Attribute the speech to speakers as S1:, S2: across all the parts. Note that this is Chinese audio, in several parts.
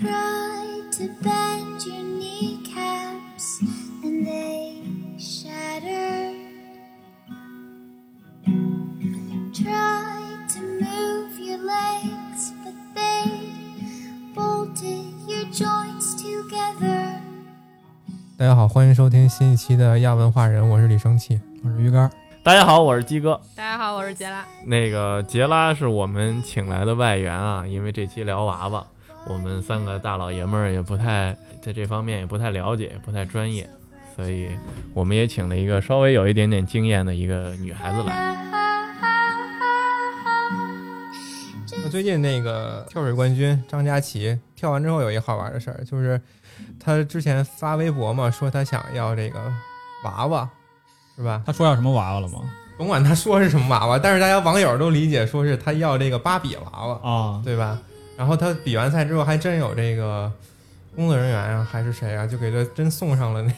S1: Try to bend your kneecaps and they shatter. Try to move your legs, but they bolted your joints together.
S2: 大家好，欢迎收听新一期的亚文化人，我是李生气。
S3: 我是鱼竿，
S4: 大家好，我是鸡哥。
S5: 大家好，我是杰拉。
S4: 那个杰拉是我们请来的外援啊，因为这期聊娃娃，我们三个大老爷们儿也不太在这方面也不太了解，也不太专业，所以我们也请了一个稍微有一点点经验的一个女孩子来。
S2: 那最近那个跳水冠军张佳琪跳完之后有一个好玩的事儿，就是他之前发微博嘛，说他想要这个娃娃，是吧？
S3: 他说要什么娃娃了吗？
S2: 甭管他说是什么娃娃，但是大家网友都理解说是他要这个芭比娃娃，
S3: 啊，
S2: 对吧？然后他比完赛之后，还真有这个工作人员啊，还是谁啊，就给他真送上了那个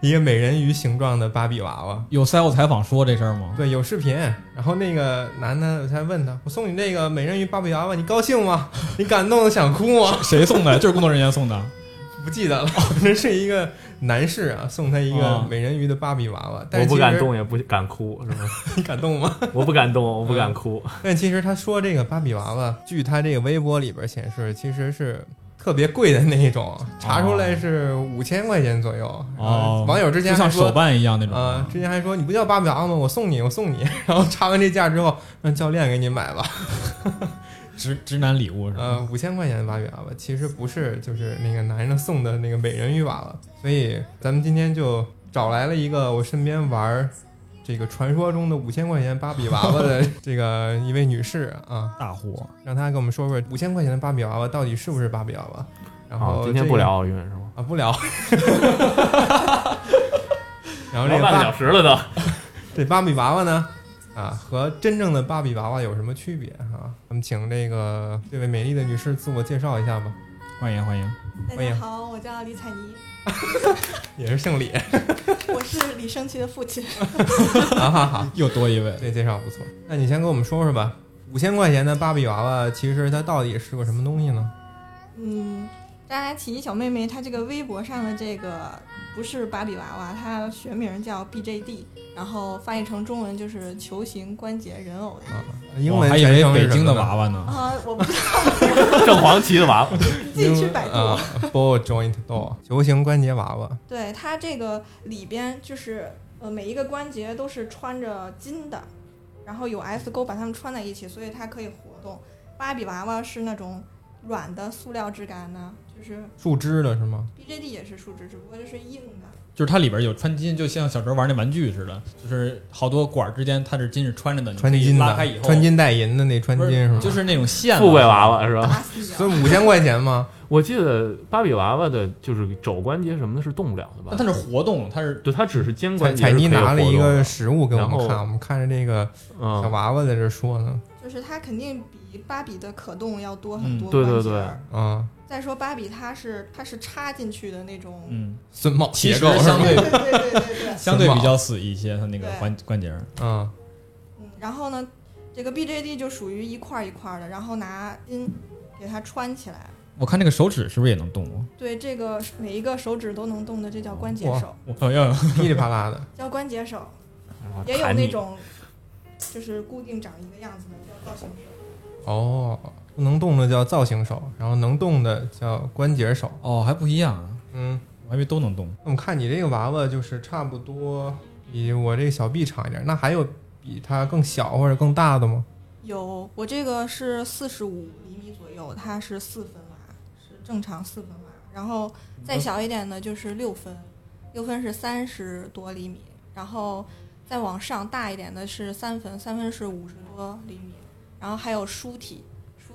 S2: 一个美人鱼形状的芭比娃娃。
S3: 有赛后采访说这事儿吗？
S2: 对，有视频。然后那个男的才问他：“我送你那个美人鱼芭比娃娃，你高兴吗？你感动的想哭吗
S3: 谁送的？就是工作人员送的。？”
S2: 不记得了，那、哦是一个男士啊，送他一个
S3: 哦
S2: 美人鱼的芭比娃娃。但
S4: 我不敢动，也不敢哭，是吗？
S2: 你 敢动吗？
S4: 我不敢动，我不敢哭。
S2: 但其实他说这个芭比娃娃，据他这个微博里边显示，其实是特别贵的那一种，查出来是五千块钱左右。
S3: 哦
S2: 呃网友之前
S3: 就像手。办一样那种。
S2: 呃，之前还说你不叫芭比娃娃吗？我送你，我送你。然后查完这价之后，让教练给你买吧。
S3: 直直男礼物是吧？
S2: 呃，五千块钱的芭比娃娃其实不是就是那个男人送的那个美人鱼娃娃，所以咱们今天就找来了一个我身边玩儿这个传说中的五千块钱芭比娃娃的 这个一位女士啊，
S3: 大户，
S2: 让她跟我们说说五千块钱的芭比娃娃到底是不是芭比娃娃。然后、
S4: 好，今天不聊奥运是吗？
S2: 啊，不聊。然后这
S4: 个
S2: 半
S4: 小时了都。
S2: 这芭比娃娃呢，啊，和真正的芭比娃娃有什么区别啊？我们请这个这位美丽的女士自我介绍一下吧。
S3: 欢迎欢迎。
S6: 大
S2: 欢迎
S6: 家好，我叫李彩妮，
S2: 也是姓李，
S6: 我是李生奇的父亲。
S2: 好好好，
S3: 又多一位，
S2: 这介绍不错。那你先跟我们说说吧，五千块钱的芭比娃娃，其实它到底是个什么东西呢？
S6: 嗯，张佳琪小妹妹她这个微博上的这个不是芭比娃娃，它学名叫 BJD，然后翻译成中文就是球形关节人偶的。
S2: 啊，英文
S3: 我还以为北京的娃娃呢。
S6: 啊，我不知道，
S4: 正黄旗的娃娃，
S6: 自己去百度。
S2: 啊，ball joint doll，球形关节娃娃。
S6: 对，它这个里边就是呃每一个关节都是穿着筋的，然后有 S 钩把它们穿在一起，所以它可以活动。芭比娃娃是那种软的塑料质感的，就是
S2: 树枝的是吗
S6: ？BJD 也是树脂，只不过就是硬的。
S3: 就是它里边有穿金，就像小时候玩那玩具似的，就是好多管儿之间它是金是穿着的，
S2: 穿筋
S3: 拉开以后，
S2: 的，穿金带银的那穿
S3: 不
S2: 筋是吗？
S3: 就是那种线
S4: 富贵娃娃是吧？
S2: 所。以五千块钱吗？
S4: 我记得芭比娃娃的就是肘关节什么的是动不了的吧
S3: 但？它是活动，它是
S4: 对，它只是肩
S2: 彩
S4: 关节
S2: 彩妮拿了一个实物给我们看，我们看着这个小
S4: 嗯，
S2: 娃娃在这说呢。
S6: 就是它肯定比芭比的可动要多很
S3: 嗯
S6: 多
S4: 对对对
S6: 关节儿
S2: 啊，
S6: 再说芭比，它是它是插进去的那种，
S3: 嗯，
S2: 榫卯结构？
S3: 相对
S6: 对对对对对。
S3: 相对比较死一些，它那个关关节儿。
S2: 嗯，
S6: 嗯，然后呢，这个 BJD 就属于一块儿一块儿的，然后拿筋给它穿起来。
S3: 我看那个手指是不是也能动啊？
S6: 对，这个每一个手指都能动的，这叫关节
S2: 哇
S6: 手，
S3: 我好像
S2: 噼里啪啦的。
S6: 叫关节手。也有那种就是固定长一个样子的，叫造型手。
S2: 哦，不能动的叫造型手，然后能动的叫关节手。
S3: 哦还不一样啊，
S2: 嗯，
S3: 我还以为都能动。
S2: 那我看你这个娃娃就是差不多比我这个小臂长一点，那还有比它更小或者更大的吗？
S6: 有，我这个是四十五厘米左右，它是四分娃，是正常四分娃。然后再小一点的就是六分，六分是三十多厘米，然后再往上大一点的是三分，三分是五十多厘米，然后还有书体，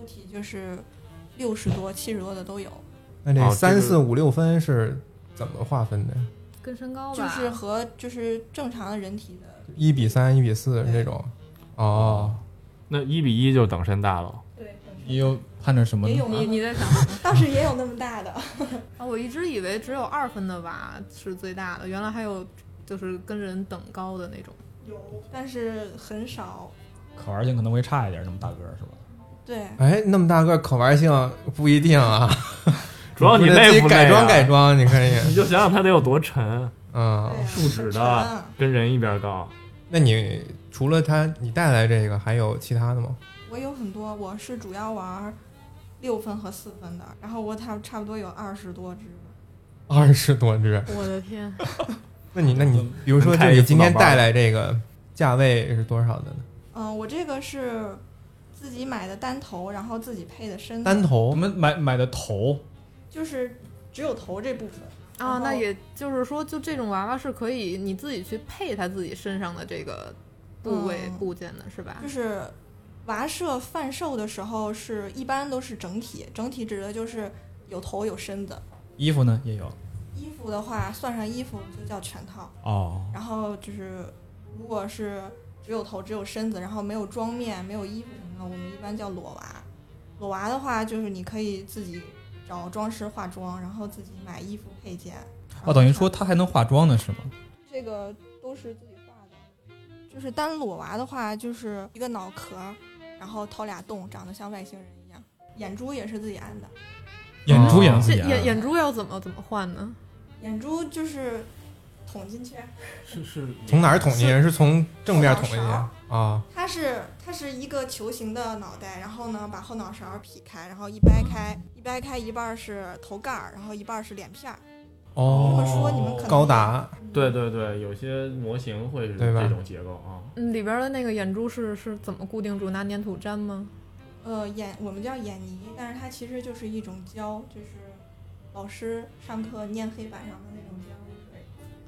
S6: 书体就是六十多、七十多的都有，
S2: 那这三四五六分是怎么划分的？
S5: 跟身高吧，
S6: 就是和就是正常的人体的，
S2: 一比三、一比四这种？哦，
S4: 那一比一就等身大了。
S6: 对，
S3: 你又盼着什么呢？
S6: 也有
S5: 你你在想？
S6: 倒是也有那么大的，
S5: 啊，我一直以为只有二分的娃是最大的，原来还有就是跟人等高的那种。
S6: 有，但是很少。
S3: 可玩性可能会差一点，那么大个儿是吧？
S6: 对，
S2: 哎，那么大个儿可玩性不一定啊。
S4: 主要你
S2: 不是自己
S4: 累不累啊
S2: 改装改装，你可以，
S4: 你就想想它得有多沉，
S2: 嗯。
S4: 树脂的跟人一边高。
S2: 那你除了它，你带来这个还有其他的吗？
S6: 我有很多，我是主要玩六分和四分的，然后我差差不多有二十多只。
S2: 二十多只。
S5: 我的天，
S2: 那你那你比如说，你今天带来这个价位是多少的呢？
S6: 嗯、我这个是自己买的单头，然后自己配的身子，
S2: 单头
S3: 我们买买的头，
S6: 就是只有头这部分。
S5: 啊，那也就是说，就这种娃娃是可以你自己去配他自己身上的这个部位、
S6: 嗯
S5: 部件的，是吧
S6: 就？是娃社贩售的时候是一般都是整体，整体指的就是有头有身子。
S3: 衣服呢也有
S6: 衣服的话，算上衣服就叫全套。
S3: 哦。
S6: 然后就是，如果是只有头只有身子，然后没有妆面、没有衣服什我们一般叫裸娃。裸娃的话，就是你可以自己找装饰化妆，然后自己买衣服配件。
S3: 哦，等于说它还能化妆呢是吗？
S6: 这个都是自己画的。就是单裸娃的话，就是一个脑壳，然后掏俩洞，长得像外星人一样，眼珠也是自己安的。
S3: 眼珠也能自己安。
S5: 眼眼珠要怎么怎么换呢？
S6: 眼珠就是捅进去，
S4: 是是
S2: 从哪儿捅进去？是从正面捅进去啊？
S6: 它是它是一个球形的脑袋，然后呢把后脑勺劈开，然后一掰开，一掰开一半是头盖儿，然后一半儿是脸片儿。这么
S2: 哦，
S6: 说你们可能
S2: 高达
S4: 对对对，有些模型会是这种结构啊。
S5: 嗯，里边的那个眼珠是是怎么固定住？拿粘土粘吗？
S6: 呃，眼我们叫眼泥，但是它其实就是一种胶，就是老师上课粘黑板上的那种胶。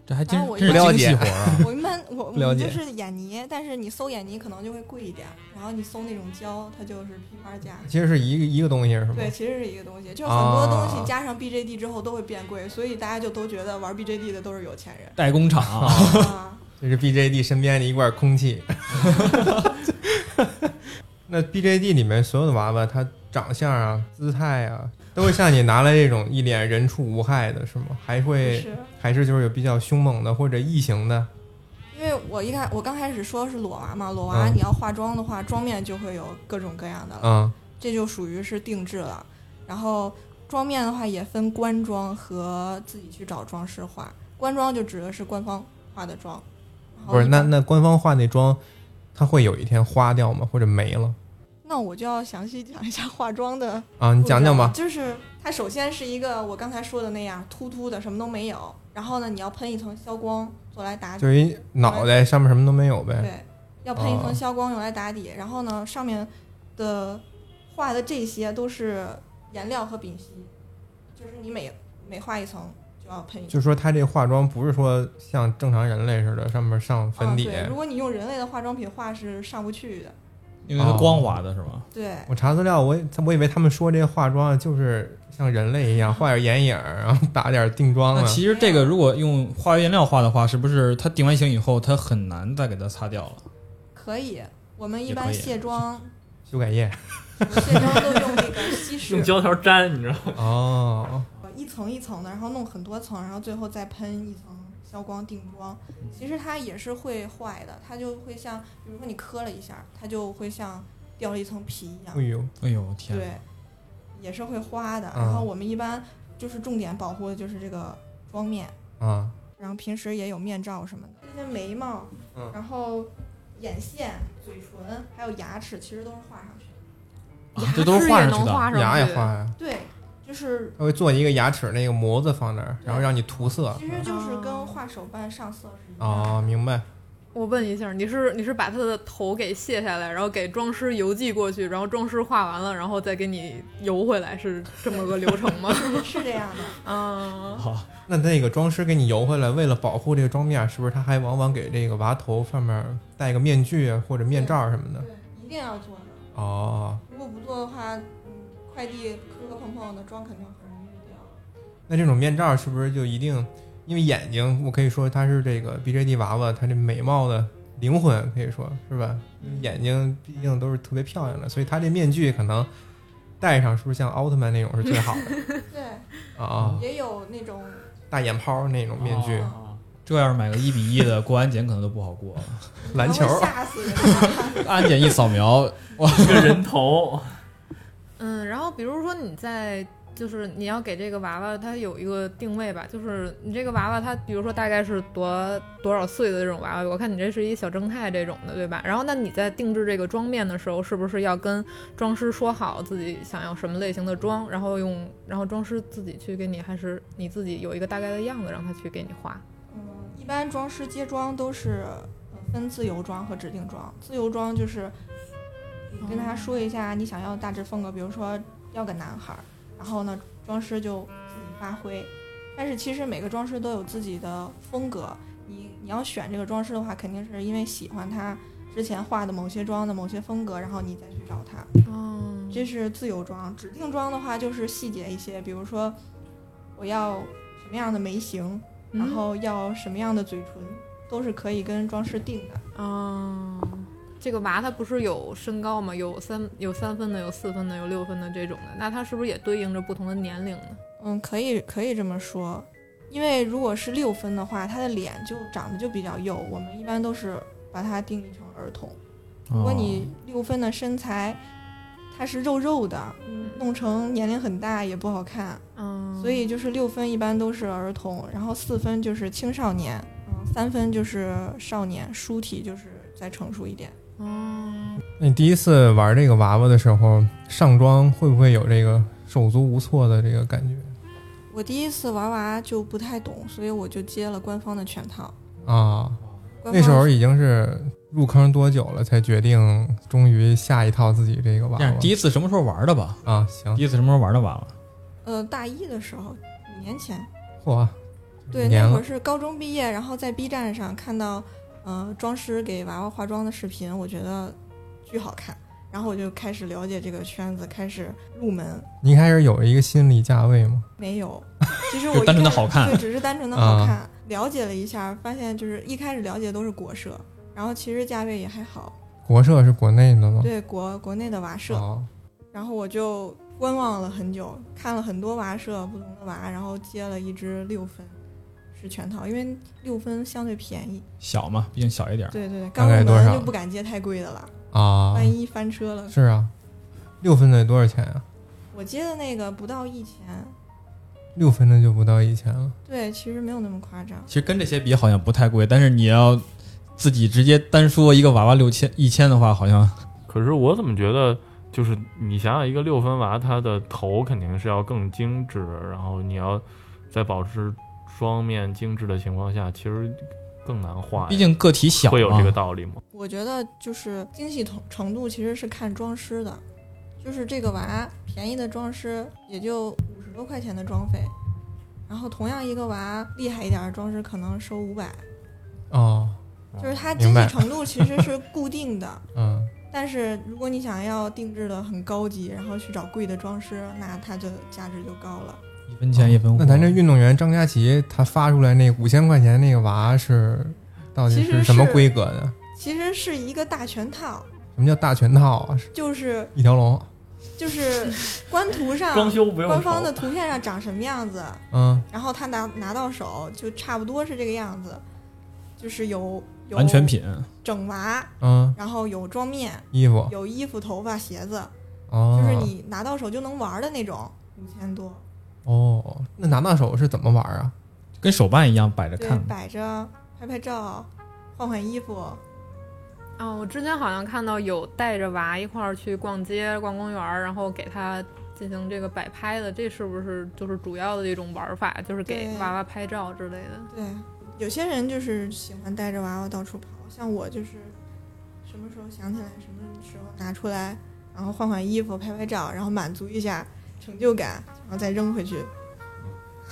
S3: 这还真是
S2: 不了解
S3: 精细活儿啊！
S6: 我一般我 我就是眼泥，但是你搜眼泥可能就会贵一点儿，然后你搜那种胶，它就是批发价。
S2: 其实是一个一个东西是吗？
S6: 对，其实是一个东西，就很多东
S2: 啊
S6: 西加上 BJD 之后都会变贵，所以大家就都觉得玩 BJD 的都是有钱人。
S3: 代工厂，
S6: 啊，
S2: 这是 BJD 身边的一罐空气。那 BJD 里面所有的娃娃，它长相啊、姿态啊，都会像你拿来这种一脸人畜无害的，是吗？还会
S6: 是，
S2: 还是就是有比较凶猛的或者异形的？
S6: 因为我一开我刚开始说是裸娃嘛，裸娃
S2: 嗯
S6: 你要化妆的话，妆面就会有各种各样的了，
S2: 嗯，
S6: 这就属于是定制了。然后妆面的话也分官妆和自己去找妆师画，官妆就指的是官方化的妆。
S2: 不是，那那官方化那妆，它会有一天花掉吗？或者没了？
S6: 那我就要详细讲一下化妆的
S2: 啊，你讲讲吧。
S6: 就是它首先是一个我刚才说的那样秃秃的，什么都没有。然后呢，你要喷一层消光做来打底，
S2: 就一脑袋上面什么都没有呗。
S6: 对，要喷一
S2: 哦
S6: 层消光用来打底。然后呢，上面的画的这些都是颜料和丙烯，就是你每每画一层就要喷一层。
S2: 就说它这化妆不是说像正常人类似的，上面上粉底。
S6: 如果你用人类的化妆品画是上不去的。
S3: 因为它光滑的是吧？
S6: 对，
S2: 我查资料，我我以为他们说这个化妆就是像人类一样画点眼影儿，然后打点定妆
S3: 那
S2: 啊。
S3: 其实这个如果用化学颜料画的话，是不是它定完型以后，它很难再给它擦掉了？
S6: 可以。我们一般卸妆，
S2: 修改液。
S6: 卸妆都用那个稀释
S4: 用，胶条粘，你知道吗？
S2: 哦，
S6: 一层一层的，然后弄很多层，然后最后再喷一层消光定妆。其实它也是会坏的，它就会像，比如说你磕了一下，它就会像掉了一层皮一样
S2: 哎。呦，
S3: 哎呦天！
S6: 对，也是会花的。
S2: 嗯
S6: 然后我们一般就是重点保护的就是这个妆面，
S2: 啊，
S6: 然后平时也有面罩什么的。这些眉毛，
S2: 嗯
S6: 然后眼线、嘴唇还有牙齿，其实都是画上去的。
S3: 啊这都是画
S5: 也
S3: 上去的。
S5: 能画上去，
S2: 牙也画呀。
S6: 对，就是
S2: 他会做一个牙齿那个模子放那儿，然后让你涂色。
S6: 其实就是跟画手办上色是一样的。
S2: 哦，明白。
S5: 我问一下，你是你是把他的头给卸下来，然后给妆师邮寄过去，然后妆师画完了，然后再给你邮回来，是这么个流程吗？
S6: 是这样的。
S5: 啊，
S3: 好，
S2: 那那个妆师给你邮回来，为了保护这个妆面，是不是他还往往给这个娃头上面戴个面具啊或者面罩什么的？
S6: 对，一定要做的。
S2: 哦，
S6: 如果不做的话，嗯，快递磕磕碰碰的，妆肯定很容易掉。
S2: 那这种面罩是不是就一定？因为眼睛，我可以说它是这个 BJD 娃娃，它这美貌的灵魂，可以说是吧？眼睛毕竟都是特别漂亮的，所以它这面具可能戴上，是不是像奥特曼那种是最好的
S6: 对，
S2: 啊？
S6: 也有那种
S2: 大眼泡那种面具，
S4: 哦
S3: 这要是买个一比一的，过安检可能都不好过。
S2: 篮球
S6: 会吓死人。
S3: 安检一扫描，
S4: 一个人头，
S5: 嗯，然后比如说你在就是你要给这个娃娃它有一个定位吧，就是你这个娃娃它，比如说大概是多多少岁的这种娃娃，我看你这是一小正太这种的，对吧？然后那你在定制这个妆面的时候，是不是要跟妆师说好自己想要什么类型的妆，然后用然后妆师自己去给你，还是你自己有一个大概的样子让他去给你画？
S6: 嗯，一般妆师接妆都是分自由妆和指定妆。自由妆就是跟他说一下你想要大致风格，比如说要个男孩儿，然后呢，妆师就自己发挥。但是其实每个妆师都有自己的风格，你你要选这个妆师的话，肯定是因为喜欢他之前画的某些妆的某些风格，然后你再去找他。
S5: 哦，
S6: 这是自由妆，指定妆的话就是细节一些，比如说我要什么样的眉形，然后要什么样的嘴唇，都是可以跟妆师定的。
S5: 哦，这个娃他不是有身高吗？有三有三分的，有四分的，有六分的这种的，那他是不是也对应着不同的年龄呢？
S6: 嗯，可以可以这么说，因为如果是六分的话，他的脸就长得就比较幼，我们一般都是把它定义成儿童。如果你六分的身材，它是肉肉的，弄成年龄很大也不好看，
S5: 嗯，
S6: 所以就是六分一般都是儿童，然后四分就是青少年，嗯，三分就是少年，书体就是再成熟一点。
S5: 哦，
S2: 那你第一次玩这个娃娃的时候，上妆会不会有这个手足无措的这个感觉
S6: 我第一次玩娃就不太懂，所以我就接了官方的全套。
S2: 啊？那时候已经是入坑多久了，才决定终于下一套自己这个娃娃，
S3: 第一次什么时候玩的吧？
S2: 啊？行
S3: 第，一次什么时候玩的娃娃？
S6: 呃大一的时候，五年前。
S2: 嚯，
S6: 对，那会儿是高中毕业，然后在 B 站上看到，呃，妆师给娃娃化妆的视频，我觉得巨好看，然后我就开始了解这个圈子，开始入门。
S2: 你一开始有一个心理价位吗？
S6: 没有，其实我
S3: 单纯的好看
S6: 对，只是单纯的好看。了解了一下，发现就是一开始了解都是国社，然后其实价位也还好。
S2: 国社是国内的吗？
S6: 对国国内的娃社，
S2: 哦，
S6: 然后我就观望了很久，看了很多娃社不同的娃，然后接了一支六分，是全套，因为六分相对便宜。
S3: 小嘛，毕竟小一点儿。
S6: 对对对，刚入
S2: 概多少
S6: 门就不敢接太贵的了，
S2: 啊，
S6: 万一翻车了。
S2: 是啊，六分的多少钱啊？
S6: 我接的那个不到一千，
S2: 六分的就不到一千了。
S6: 对，其实没有那么夸张。
S3: 其实跟这些比好像不太贵，但是你要自己直接单说一个娃娃六千一千的话，好像
S4: 可是我怎么觉得，就是你想想，一个六分娃，它的头肯定是要更精致，然后你要再保持妆面精致的情况下，其实更难画。
S3: 毕竟个体小嘛。
S4: 会有这个道理吗？
S6: 我觉得就是精细程程度其实是看妆师的，就是这个娃便宜的装饰也就五十多块钱的装费，然后同样一个娃厉害一点的装饰可能收五百，
S2: 哦，
S6: 就是它精细程度其实是固定的。
S2: 嗯，
S6: 但是如果你想要定制的很高级，然后去找贵的装饰，那它的价值就高了。
S3: 一分钱一分货。
S2: 那咱这运动员张佳琪他发出来那五千块钱那个娃是到底是什么规格的？
S6: 其实是一个大全套，
S2: 什么叫大全套啊？
S6: 就是
S2: 一条龙？
S6: 就是官图上
S4: 装修不用
S6: 官方的图片上长什么样子，
S2: 嗯，
S6: 然后他拿拿到手就差不多是这个样子，就是有有
S3: 完全品，
S6: 整娃，
S2: 嗯，
S6: 然后有妆面，
S2: 衣服
S6: 有衣服、头发、鞋子，
S2: 哦，
S6: 就是你拿到手就能玩的那种，五千多。
S2: 哦，那拿到手是怎么玩啊？
S3: 跟手办一样摆着看，。
S6: 摆着拍拍照，换换衣服。
S5: 哦，我之前好像看到有带着娃一块儿去逛街、逛公园，然后给他进行这个摆拍的，这是不是就是主要的一种玩法？就是给娃娃拍照之类的。
S6: 对，有些人就是喜欢带着娃娃到处跑，像我就是什么时候想起来，什么时候拿出来，然后换换衣服、拍拍照，然后满足一下成就感，然后再扔回去。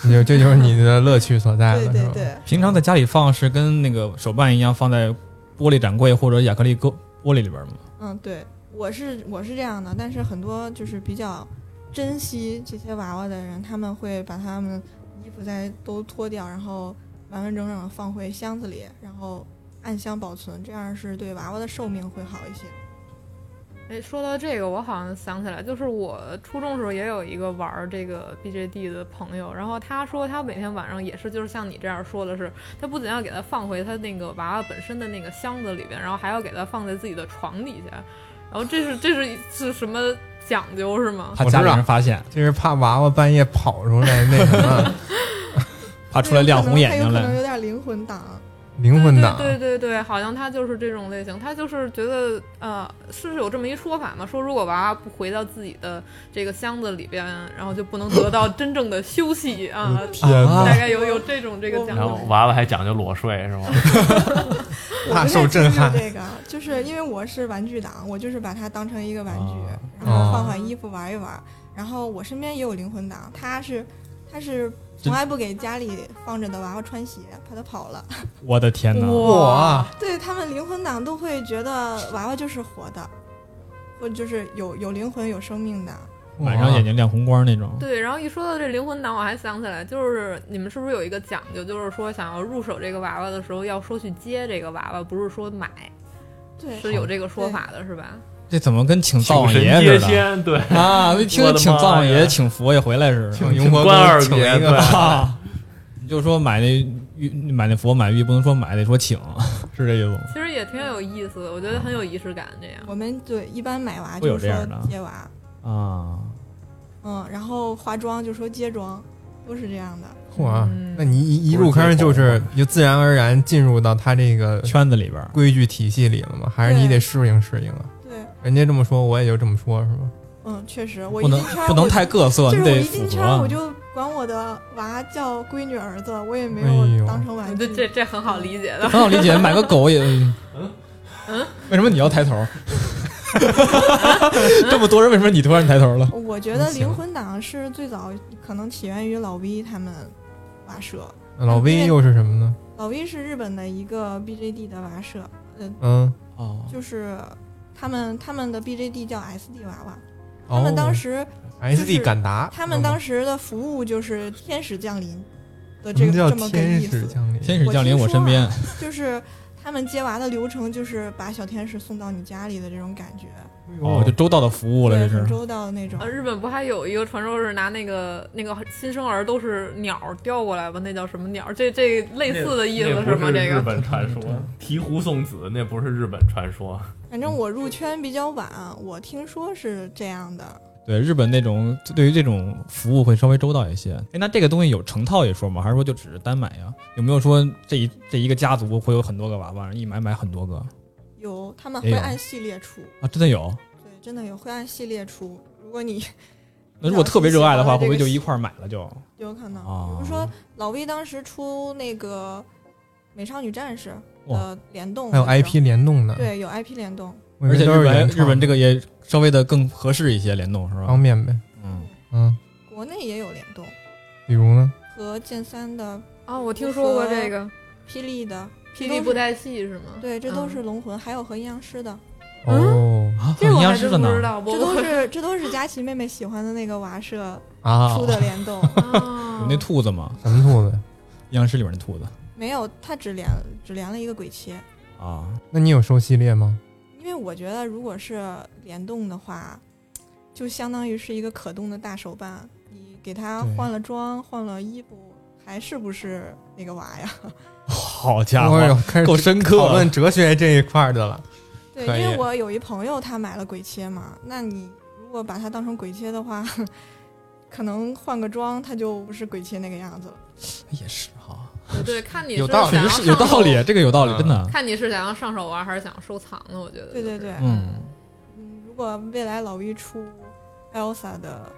S2: 就这就是你的乐趣所在了，是吧？
S6: 对对对，
S3: 平常在家里放是跟那个手办一样放在玻璃展柜或者亚克力玻玻璃里边吗？
S6: 嗯，对，我是我是这样的，但是很多就是比较珍惜这些娃娃的人，他们会把他们衣服再都脱掉，然后完完整整的放回箱子里，然后暗箱保存，这样是对娃娃的寿命会好一些。
S5: 哎，说到这个，我好像想起来，就是我初中时候也有一个玩这个 BJD 的朋友，然后他说他每天晚上也是，就是像你这样说的是，他不仅要给它放回他那个娃娃本身的那个箱子里边，然后还要给它放在自己的床底下。然后这是这是是什么讲究是吗？
S3: 怕家里人发现，
S2: 就是怕娃娃半夜跑出来那什么
S3: 怕出来亮红眼睛
S6: 它有可能
S3: 来。
S6: 有点灵魂党。
S2: 灵魂党。
S5: 对对对对，好像他就是这种类型，他就是觉得呃，是有这么一说法嘛，说如果娃娃不回到自己的这个箱子里边，然后就不能得到真正的休息啊。大概有有这种这个讲
S4: 然后
S5: 究。
S4: 娃娃还讲究裸睡是吗？
S2: 大
S6: 我不太
S2: 受震撼
S6: 清楚这个就是因为我是玩具党，我就是把它当成一个玩具，
S3: 啊
S6: 然后换换衣服玩一玩。然后我身边也有灵魂党，他是他是从来不给家里放着的娃娃穿鞋，怕他跑了。
S3: 我的天哪！
S2: 哇，
S6: 对他们灵魂党都会觉得娃娃就是活的，或者就是有有灵魂、有生命的。
S3: 晚上眼睛亮红光那种。
S5: 对，然后一说到这灵魂党，我还想起来，就是你们是不是有一个讲究，就是说想要入手这个娃娃的时候，要说去接这个娃娃，不是说买，
S6: 对，
S5: 是有这个说法的，是吧？
S3: 这怎么跟请灶王爷似的
S4: 仙，对，
S3: 啊？一听请灶王爷、请佛爷回来似的。
S2: 请雍和
S4: 关二
S2: 宫请一个
S4: 爷
S3: 你就说买那玉买那佛买玉，不能说买，得说请，是这意思吗？
S5: 其实也挺有意思的，我觉得很有仪式感。这样，
S6: 我们对一般买娃就是说
S3: 这样的
S6: 接娃，
S3: 啊，
S6: 嗯，然后化妆就说接妆，都是这样的。
S2: 嚯，
S5: 嗯
S2: 那你一一入坑就是就自然而然进入到他这个
S3: 圈子里边
S2: 规矩体系里了吗？还是你得适应适应啊？
S6: 对，
S2: 人家这么说，我也就这么说，是吗？
S6: 嗯，确实，我
S3: 不能
S6: 一进圈儿
S3: 不能太各色，
S6: 就是我
S3: 你得
S6: 一进圈我就管我的娃叫闺女儿子，我也没有当成玩具。
S5: 我觉得这这很好理解的。
S3: 很好理解，买个狗也。嗯为什么你要抬头？这么多人，为什么你突然抬头了？
S6: 我觉得灵魂党是最早可能起源于老 V 他们娃社，
S2: 老 V 又是什么呢？
S6: 老 V 是日本的一个 BJD 的娃社，呃，
S2: 嗯，
S3: 哦，
S6: 就是他们他们的 BJD 叫 SD 娃娃，他
S2: 哦
S6: 们当时、
S2: SD 敢达，
S6: 他们当
S2: 时
S6: 时的服务就是天使降临的这个这么个
S2: 天
S6: 意思，
S2: 使降临？
S3: 天使降临我身边，
S6: 就是他们接娃的流程就是把小天使送到你家里的这种感觉，
S3: 哦，就周到的服务了，
S6: 对，
S3: 这是。
S6: 很周到的那种
S5: 呃，。日本不还有一个传说是拿那个那个新生儿都是鸟儿叼过来吧？那叫什么鸟儿？这这类似的意思是吗？这个日
S4: 本传说，醍醐送子那不是日本传说。
S6: 反正我入圈比较晚，我听说是这样的。
S3: 对日本那种对于这种服务会稍微周到一些。哎，那这个东西有成套一说吗？还是说就只是单买呀？有没有说这一这一个家族会有很多个娃娃，一买买很多个
S6: 有，他们会按系列出，
S3: 啊？真的有？
S6: 对，真的有会按系列出。如果你
S3: 那如果特别热爱的话，会不会就一块儿买了就？
S6: 有可能，
S3: 啊
S6: 比如说老 V 当时出那个美少女战士
S3: 哇
S6: 的联动，
S2: 还有 IP 联动的，
S6: 对，有 IP 联动，
S3: 而且日本日本这个也稍微的更合适一些联动是吧？
S2: 方便呗。
S3: 嗯，
S2: 嗯，
S6: 国内也有联动，
S2: 比如呢？
S6: 和剑三的、
S5: 哦，我听说过这个。
S6: 霹雳的，
S5: 霹雳布袋戏是吗？
S6: 对，这都是
S5: 嗯
S6: 龙魂，还有和阴阳师的，
S2: 哦。
S5: 这我还真不知道，
S6: 这都是这都是佳琪妹妹喜欢的那个娃社
S2: 啊，
S6: 出的联动。
S5: 哦
S3: 有那兔子吗？
S2: 什么兔子？
S3: 阴阳师里面的兔子
S6: 没有，他只连只连了一个鬼切，
S3: 啊，
S2: 那你有收系列吗？
S6: 因为我觉得如果是联动的话，就相当于是一个可动的大手办，你给他换了装、换了衣服，还是不是那个娃呀？
S3: 好家伙，
S2: 开始
S3: 够深刻
S2: 讨论哲学这一块儿的了。
S6: 对，因为我有一朋友他买了鬼切嘛，那你如果把它当成鬼切的话，可能换个装，他就不是鬼切那个样子了。
S3: 也是哈，
S5: 对对，看你是
S2: 有道理
S3: 有
S5: 上手
S3: 道理，这个有道理，
S2: 嗯
S3: 真的。
S5: 看你是想要上手玩还是想收藏的，我觉得。
S6: 对对对，
S3: 嗯，
S6: 嗯，如果未来老一出 Elsa 的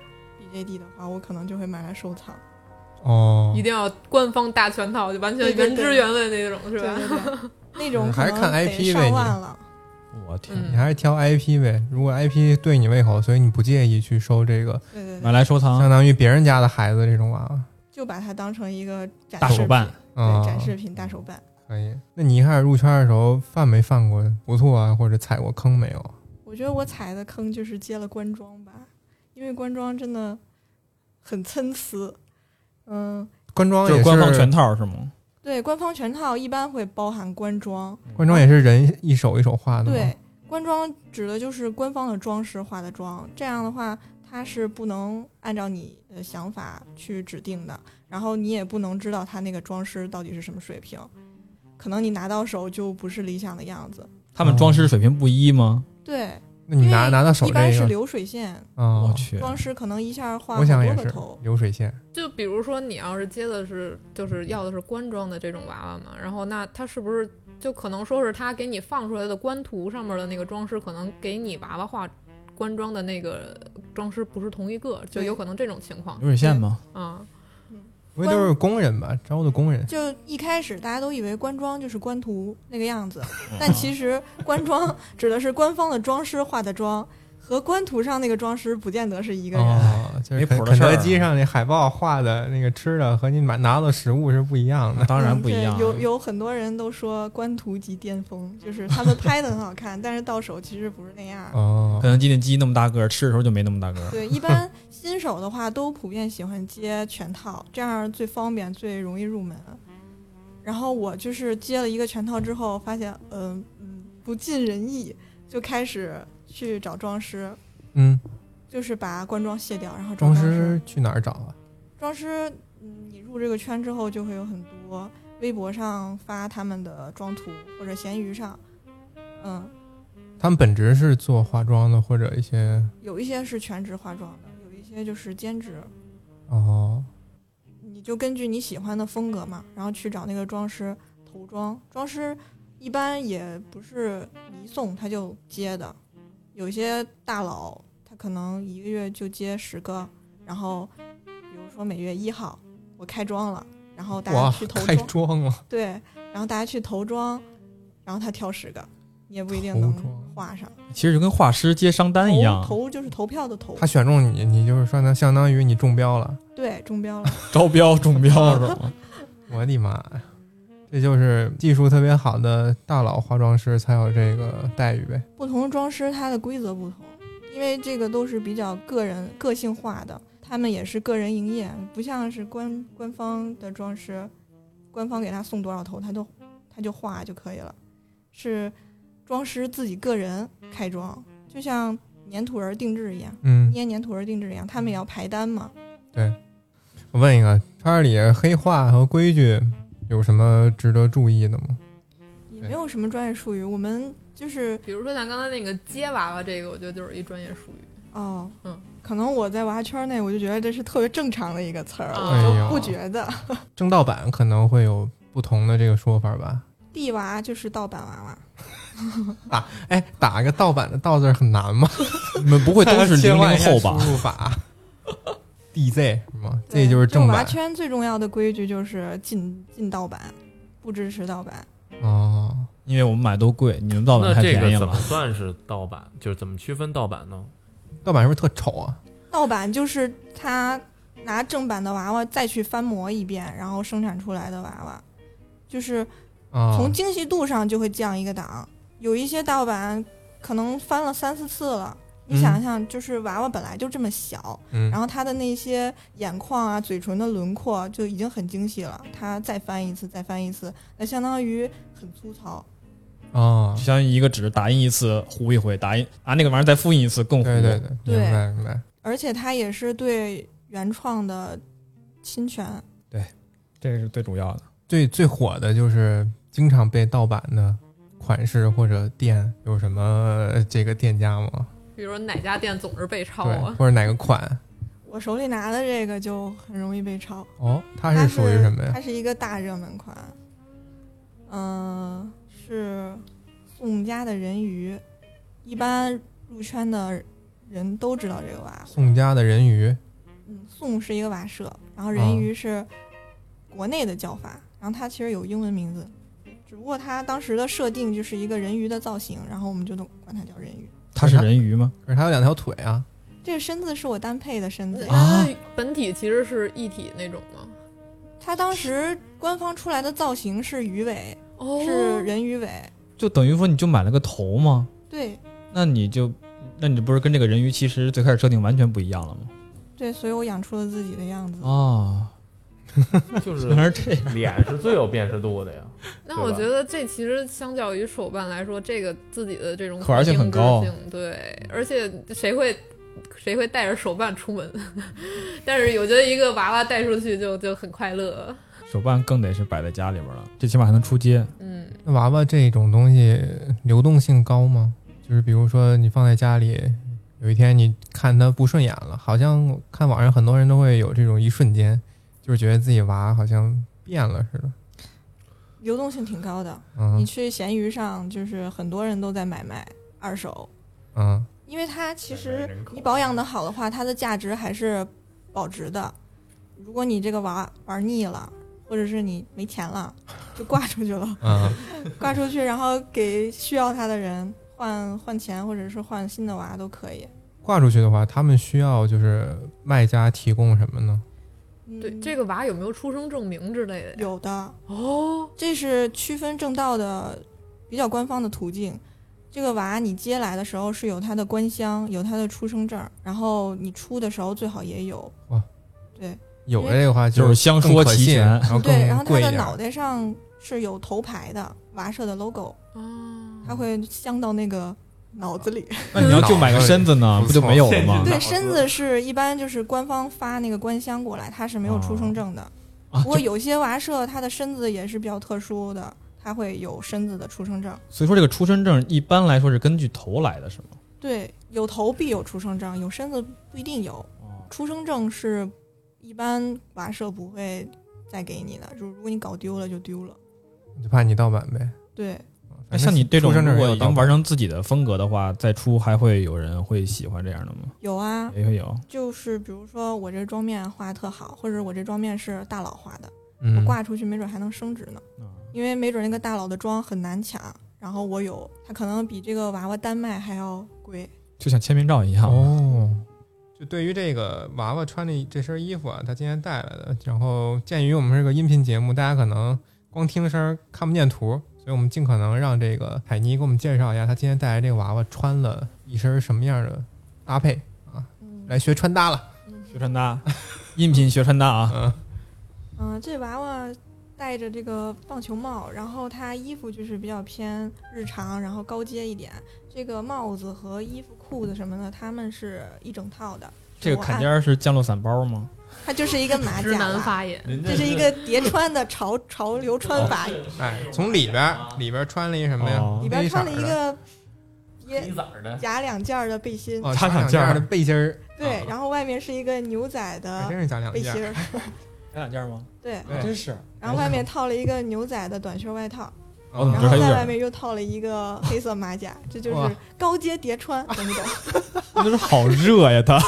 S6: BJD 的话，我可能就会买来收藏。
S2: 哦
S5: 一，定要官方大全套，就完全原汁原味那种，是吧？
S6: 对对，那种
S2: 嗯还是看 IP 呗
S6: 上万了。
S3: 我天，
S5: 嗯
S2: 你还是挑 IP 呗。如果 IP 对你胃口，所以你不介意去收这个，
S6: 对对对
S3: 买，来收藏
S2: 相当于别人家的孩子这种娃娃。
S6: 就把它当成一个展示
S3: 大手办
S6: 对，展示品大手办。
S2: 可以。那你一开始入圈的时候犯没犯过不错啊，或者踩过坑没有？
S6: 我觉得我踩的坑就是接了官装吧，因为官装真的很参差。嗯，
S2: 官装也
S3: 就是官方全套是吗？
S6: 对，官方全套一般会包含官装，
S2: 官装也是人一手一手画的吗？
S6: 对，官装指的就是官方的装饰画的妆，这样的话它是不能按照你的想法去指定的，然后你也不能知道它那个装饰到底是什么水平，可能你拿到手就不是理想的样子。
S3: 他们装饰水平不一吗？
S6: 对，
S2: 那你拿拿到手
S6: 一般，是流水线，
S2: 啊，
S3: 我去，
S6: 装饰可能一下画
S2: 我想也是
S6: 多个头。
S2: 流水线，
S5: 就比如说你要是接的是就是要的是官装的这种娃娃嘛，然后那它是不是就可能说是他给你放出来的官图上面的那个装饰，可能给你娃娃画官庄的那个装饰不是同一个，就有可能这种情况
S3: 流水线吗？
S5: 啊。
S2: 不会都是工人吧？招的工人，
S6: 就一开始大家都以为官庄就是官图那个样子，
S3: 嗯
S6: 但其实官装指的是官方的装饰画的妆，和官图上那个装饰不见得是一个人。
S2: 哦，就是
S3: 没
S2: 肯肯德基上那海报画的那个吃的和你买拿到的食物是不一样的。
S3: 当然
S6: 嗯
S3: 不一样
S6: 有有很多人都说官图即巅峰，就是他们拍的很好看，但是到手其实不是那样。
S2: 哦
S3: 肯，德基那鸡那么大个儿，吃的时候就没那么大个儿。
S6: 对，一般新手的话都普遍喜欢接全套，这样最方便，最容易入门。然后我就是接了一个全套之后，发现嗯嗯不尽人意，就开始去找装师，
S2: 嗯，
S6: 就是把冠装卸掉，然后找
S2: 装
S6: 饰
S2: 饰去哪儿找啊？
S6: 装饰，嗯，你入这个圈之后，就会有很多微博上发他们的妆图，或者闲鱼上，嗯，
S2: 他们本职是做化妆的，或者一些
S6: 有一些是全职化妆的，有一些就是兼职。
S2: 哦，
S6: 你就根据你喜欢的风格嘛，然后去找那个妆师投妆。妆师一般也不是一送他就接的，有些大佬他可能一个月就接十个，然后比如说每月一号我开妆了，然后大家去，投
S2: 开
S6: 妆，
S2: 了，
S6: 对，然后大家去投妆，然后他挑十个，你也不一定能画上。
S3: 其实就跟画师接商单一样，
S6: 投投就是投票的投
S2: 他，选中你，你就是说那相当于你中标了。
S6: 对，中标了。
S3: 招标中标 是吗？
S2: 我的妈呀！这就是技术特别好的大佬化妆师才有这个待遇呗。
S6: 不同的妆师它的规则不同，因为这个都是比较个人个性化的，他们也是个人营业，不像是官官方的装饰，官方给他送多少头，他都他就画就可以了，是装饰自己个人开装，就像粘土人定制一样，
S2: 嗯，
S6: 捏粘土人定制一样，他们也要排单嘛。
S2: 对我问一个，圈里黑话和规矩有什么值得注意的吗？
S6: 也没有什么专业术语，我们就是
S5: 比如说像刚才那个接娃娃这个，我觉得就是一专业术语。
S6: 哦，
S5: 嗯，
S6: 可能我在娃圈内，我就觉得这是特别正常的一个词儿，
S5: 哎
S6: 我就不觉得。
S2: 正盗版可能会有不同的这个说法吧？
S6: 地娃就是盗版娃娃，打
S2: 哎，打个盗版的“盗”字儿很难吗？
S3: 你 们不会都是
S2: 切
S3: 零零后吧
S2: 输？入法 DZ 是吗？这就是正
S6: 娃圈最重要的规矩就是禁禁盗版，不支持盗版。
S2: 哦。
S3: 因为我们买都贵，你们盗版太
S4: 那这个
S3: 便宜了。
S4: 怎么算是盗版？就是怎么区分盗版呢？
S2: 盗版是不是特丑啊？
S6: 盗版就是他拿正版的娃娃再去翻模一遍，然后生产出来的娃娃，就是
S2: 啊，
S6: 从精细度上就会降一个档。有一些盗版可能翻了三四次了，你
S2: 嗯
S6: 想想，就是娃娃本来就这么小，
S2: 嗯
S6: 然后他的那些眼眶啊、嘴唇的轮廓就已经很精细了，他再翻一次、再翻一次，那相当于很粗糙。
S2: 啊
S3: 就，相当于一个纸打印一次糊一回，打印拿那个玩意儿再复印一次更糊。
S2: 对对对，明白明白。
S6: 而且他也是对原创的侵权。
S3: 对这个是最主要的。
S2: 最最火的就是经常被盗版的款式或者店有什么这个店家吗？
S5: 比如说哪家店总是被抄，啊？
S2: 或者哪个款？
S6: 我手里拿的这个就很容易被抄，
S2: 哦，它
S6: 它
S2: 是属于什么呀
S6: 它？是一个大热门款，嗯、是宋家的人鱼，一般入圈的人都知道这个娃。
S2: 宋家的人鱼
S6: 嗯，宋是一个娃社，然后
S2: 哦
S6: 人鱼是国内的叫法，然后它其实有英文名字，只不过它当时的设定就是一个人鱼的造型，然后我们就都管它叫人鱼。
S3: 它是人鱼吗？
S2: 可是它有两条腿啊。
S6: 这个身子是我单配的身子，
S3: 啊
S5: 它本体其实是一体那种吗？
S6: 它当时官方出来的造型是鱼尾，
S5: 哦，
S6: 是人鱼尾，
S3: 就等于说你就买了个头吗？
S6: 对
S3: 那你就，那你不是跟这个人鱼其实最开始设定完全不一样了吗？
S6: 对，所以我养出了自己的样子。
S3: 啊，
S4: 就是
S3: 原来是这样。
S4: 脸是最有辨识度的呀。
S5: 那我觉得这其实相较于手办来说，这个自己的这种
S3: 可玩性很高
S5: 对，而且谁会谁会带着手办出门？但是我觉得一个娃娃带出去就就很快乐。
S3: 手办更得是摆在家里边了，最起码还能出街。
S5: 嗯，
S2: 那娃娃这种东西流动性高吗？就是比如说你放在家里，有一天你看它不顺眼了，好像看网上很多人都会有这种一瞬间，就是觉得自己娃好像变了似的。
S6: 流动性挺高的。
S2: 嗯
S6: 你去闲鱼上，就是很多人都在买卖二手，
S2: 嗯
S6: 因为它其实你保养的好的话，它的价值还是保值的。如果你这个娃玩腻了，或者是你没钱了，就挂出去了，
S2: 嗯
S6: 挂出去，然后给需要它的人换换钱，或者是换新的娃都可以。
S2: 挂出去的话，他们需要就是卖家提供什么呢？
S5: 对，
S6: 嗯
S5: 这个娃有没有出生证明之类的？
S6: 有的，
S5: 哦，
S6: 这是区分正道的比较官方的途径。这个娃你接来的时候是有他的官箱，有他的出生证，然后你出的时候最好也有。
S2: 哇，
S6: 对
S2: 有的这个话
S3: 就是相说齐全
S2: 然后
S6: 对，然后他。的脑袋上是有头牌的娃社的 logo，
S5: 哦，
S6: 他会镶到那个脑子里。
S3: 那你要就买个身子呢，
S2: 不
S3: 不就没有了吗？
S6: 对，身子是一般就是官方发那个官箱过来，它是没有出生证的。
S3: 啊，
S6: 不过有些娃社它的身子也是比较特殊的，它会有身子的出生证。
S3: 所以说这个出生证一般来说是根据头来的，是吗？
S6: 对，有头必有出生证，有身子不一定有。
S3: 哦，
S6: 出生证是一般娃社不会再给你的，就是如果你搞丢了就丢了。
S2: 就怕你盗版呗。
S6: 对，
S3: 那像你这种如果已经玩成自己的风格的话，再出还会有人会喜欢这样的吗？
S6: 有啊，
S3: 也会有。
S6: 就是比如说我这妆面画的特好，或者我这妆面是大佬画的，我
S2: 嗯，
S6: 挂出去没准还能升值呢。
S3: 啊
S6: 因为没准那个大佬的妆很难抢，然后我有，它可能比这个娃娃单卖还要贵。
S3: 就像签名照一样。
S2: 哦，就对于这个娃娃穿的这身衣服啊，他今天带来的，然后鉴于我们是个音频节目，大家可能光听声儿看不见图，所以我们尽可能让这个海尼给我们介绍一下，他今天带来这个娃娃穿了一身什么样的搭配啊？
S6: 嗯
S2: 来学穿搭了，
S3: 学穿搭，音频学穿搭啊！
S2: 嗯
S6: 嗯，这娃娃戴着这个棒球帽，然后它衣服就是比较偏日常，然后高阶一点。这个帽子和衣服、裤子什么的，他们是一整套的。
S3: 这个坎肩儿是降落伞包吗？
S6: 它就是一个马甲吧，
S5: 男发言，
S6: 这是一个叠穿的潮潮流穿法，
S2: 哎，从里边里边穿了一什么呀？
S3: 哦。
S6: 里边穿了一个也
S4: 色儿的，
S6: 夹两件的背心，
S2: 哦，
S3: 加两件
S2: 的背心儿，
S6: 对，
S2: 啊
S6: 然后外面是一个牛仔的
S2: 真是加两
S6: 背。心儿，
S3: 加两件吗？
S6: 对，
S2: 对。
S3: 真是。
S6: 然后外面套了一个牛仔的短袖外套，
S3: 哦
S6: 然后在外面又套了一个黑色马甲，这就是高阶叠穿，懂不懂？
S3: 那就是好热呀，它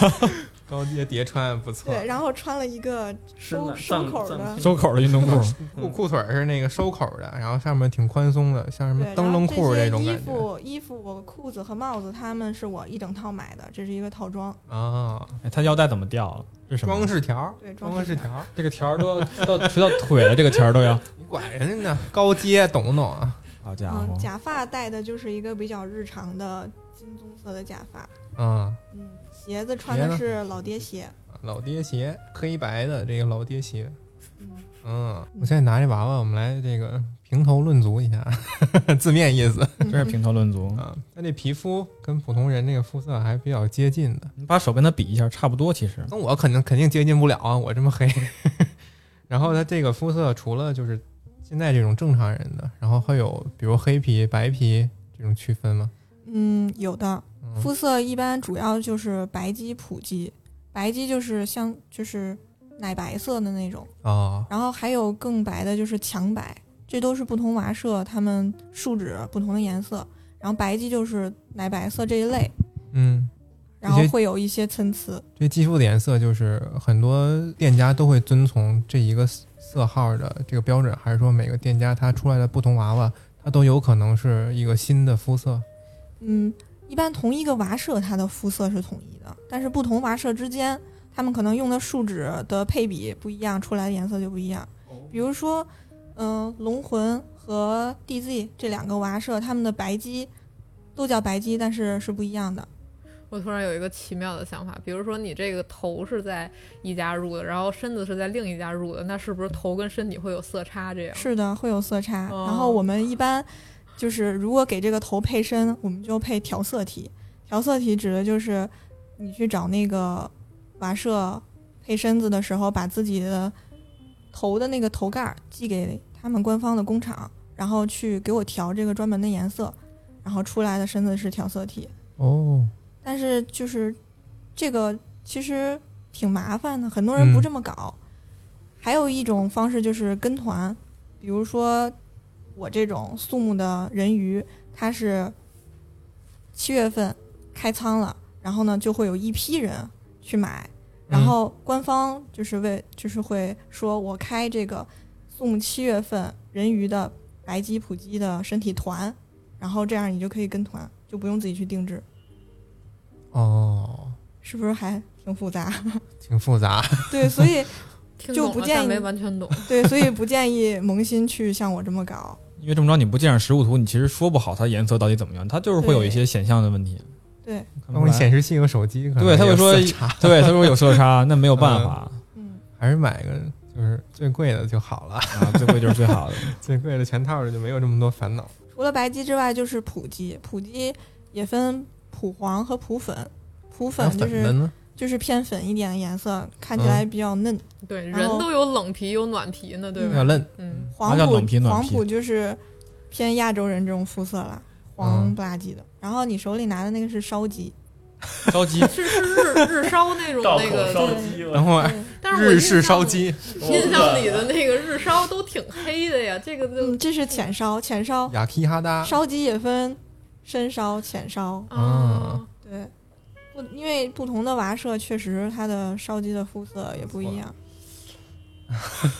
S2: 高阶叠穿不错，
S6: 对，然后穿了一个收收口的，
S3: 收口的运动裤。
S2: 裤裤腿是那个收口的，然后上面挺宽松的，像什么，灯笼裤
S6: 这
S2: 种感觉
S6: 服、衣服、裤子和帽子，他们是我一整套买的，这是一个套装，
S2: 啊。
S3: 哎，它腰带怎么掉了？这是什么
S2: 装？饰条，
S6: 对，
S2: 装。饰条，
S3: 这个条儿都到垂到腿了，这个条都要。
S2: 你管人家呢？高阶懂不懂啊？
S3: 好家伙
S6: 嗯，！假发戴的就是一个比较日常的金棕色的假发，
S2: 嗯，
S6: 嗯，鞋子穿的是老爹鞋，
S2: 老爹鞋，黑白的这个老爹鞋。
S6: 嗯，
S2: 嗯，我现在拿这娃娃，我们来这个评头论足一下，字面意思
S3: 真是评头论足。
S2: 啊。他这皮肤跟普通人这个肤色还比较接近的，
S3: 你把手跟他比一下，差不多。其实
S2: 那我肯定肯定接近不了啊，我这么黑。然后他这个肤色除了就是现在这种正常人的，然后还有比如黑皮、白皮这种区分吗？
S6: 嗯，有的。
S2: 嗯
S6: 肤色一般主要就是白肌、普肌，白肌就是像就是奶白色的那种，
S2: 啊，
S6: 然后还有更白的就是强白，这都是不同娃社他们树脂不同的颜色。然后白肌就是奶白色这一类，
S2: 嗯，
S6: 然后会有一些参差。
S2: 这肌肤的颜色就是很多店家都会遵从这一个色号的这个标准，还是说每个店家它出来的不同娃娃，它都有可能是一个新的肤色？
S6: 嗯，一般同一个娃社它的肤色是统一的，但是不同娃社之间，他们可能用的树脂的配比不一样，出来的颜色就不一样。比如说，嗯、龙魂和 DZ 这两个娃社，他们的白肌都叫白肌，但是是不一样的。
S5: 我突然有一个奇妙的想法，比如说你这个头是在一家入的，然后身子是在另一家入的，那是不是头跟身体会有色差？这样
S6: 是的，会有色差。
S5: 哦
S6: 然后我们一般就是如果给这个头配身，我们就配调色体。调色体指的就是你去找那个娃舍配身子的时候，把自己的头的那个头盖儿寄给他们官方的工厂，然后去给我调这个专门的颜色，然然后出来的身子是调色体。
S2: 哦，
S6: 但是就是这个其实挺麻烦的，很多人不
S2: 嗯
S6: 这么搞。还有一种方式就是跟团，比如说我这种素木的人鱼，它是七月份开仓了，然后呢就会有一批人去买，然
S2: 嗯
S6: 后官方就是为就是会说我开这个素木七月份人鱼的白鸡普鸡的身体团，然后这样你就可以跟团，就不用自己去定制。
S2: 哦，
S6: 是不是还挺复杂？
S2: 挺复杂。
S6: 对，所以就不建议
S5: 没完全懂。
S6: 对，所以不建议萌新去像我这么搞。
S3: 因为这么着你不见着实物图，你其实说不好它颜色到底怎么样，它就是会有一些显像的问题。
S6: 对，
S2: 包括
S3: 看不出来
S2: 显示器和手机可能
S3: 对，他会说
S2: 有色差，
S3: 对，他说有色差，那没有办法
S6: 嗯，
S2: 还是买个就是最贵的就好了，
S3: 啊，最贵就是最好的。
S2: 最贵的全套的就没有这么多烦恼。
S6: 除了白机之外，就是普机，普机也分普黄和普粉。普粉就是
S2: 粉的呢？
S6: 就是偏粉一点的颜色，看起来比较嫩。
S5: 对，人都有冷皮有暖皮呢，对吧？
S2: 要嫩，
S5: 嗯，
S6: 黄普
S3: 叫冷皮暖皮
S6: 黄浦就是偏亚洲人这种肤色了，黄不拉几的。然后你手里拿的那个是烧鸡，
S3: 烧鸡，
S5: 是是日日烧那种那个烧，
S4: 鸡
S2: 然后
S5: 但是
S2: 日式烧鸡，
S5: 印象里的那个日烧都挺黑的呀，这个就
S6: 嗯，这是浅烧，浅烧
S2: 雅基哈达，
S6: 烧鸡也分深烧、浅烧。
S5: 啊，
S6: 对，不，因为不同的娃社确实它的烧鸡的肤色也不一样。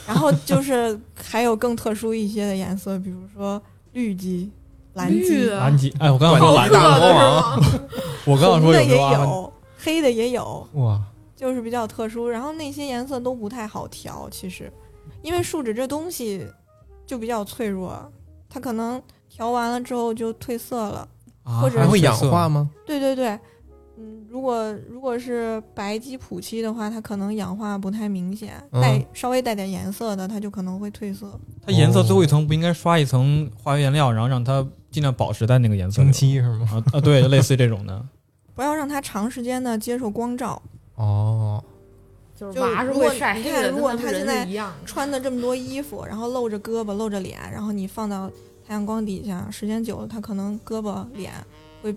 S6: 然后就是还有更特殊一些的颜色，比如说绿鸡、蓝
S5: 绿
S6: 鸡，
S5: 啊
S3: 蓝鸡，哎，我刚想说蓝
S5: 好热
S3: 鸡，
S2: 大魔
S5: 的
S2: 王
S5: 是吗？
S3: 我刚想说
S6: 红的也
S3: 有
S6: 黑的也有，
S2: 哇，
S6: 就是比较特殊。然后那些颜色都不太好调，其实，因为树脂这东西就比较脆弱，它可能调完了之后就褪色了。
S3: 啊
S6: 或者
S2: 还会氧化吗？
S6: 对对对，嗯，如果如果是白鸡普漆的话，它可能氧化不太明显，
S2: 嗯
S6: 带稍微带点颜色的，它就可能会褪色。
S3: 它颜色最后一层不应该刷一层化学颜料，然后让它尽量保持在那个颜色里
S2: 蒸漆是吗？
S3: 啊啊，对，类似于这种的。
S6: 不要让它长时间的接受光照，
S2: 哦，
S5: 就是娃是
S6: 如果
S5: 会晒黑的，
S6: 你看如果
S5: 跟咱们
S6: 他现在
S5: 是一样的。
S6: 穿的这么多衣服，然后露着胳膊露着脸，然后你放到太阳光底下，时间久了，它可能胳膊脸会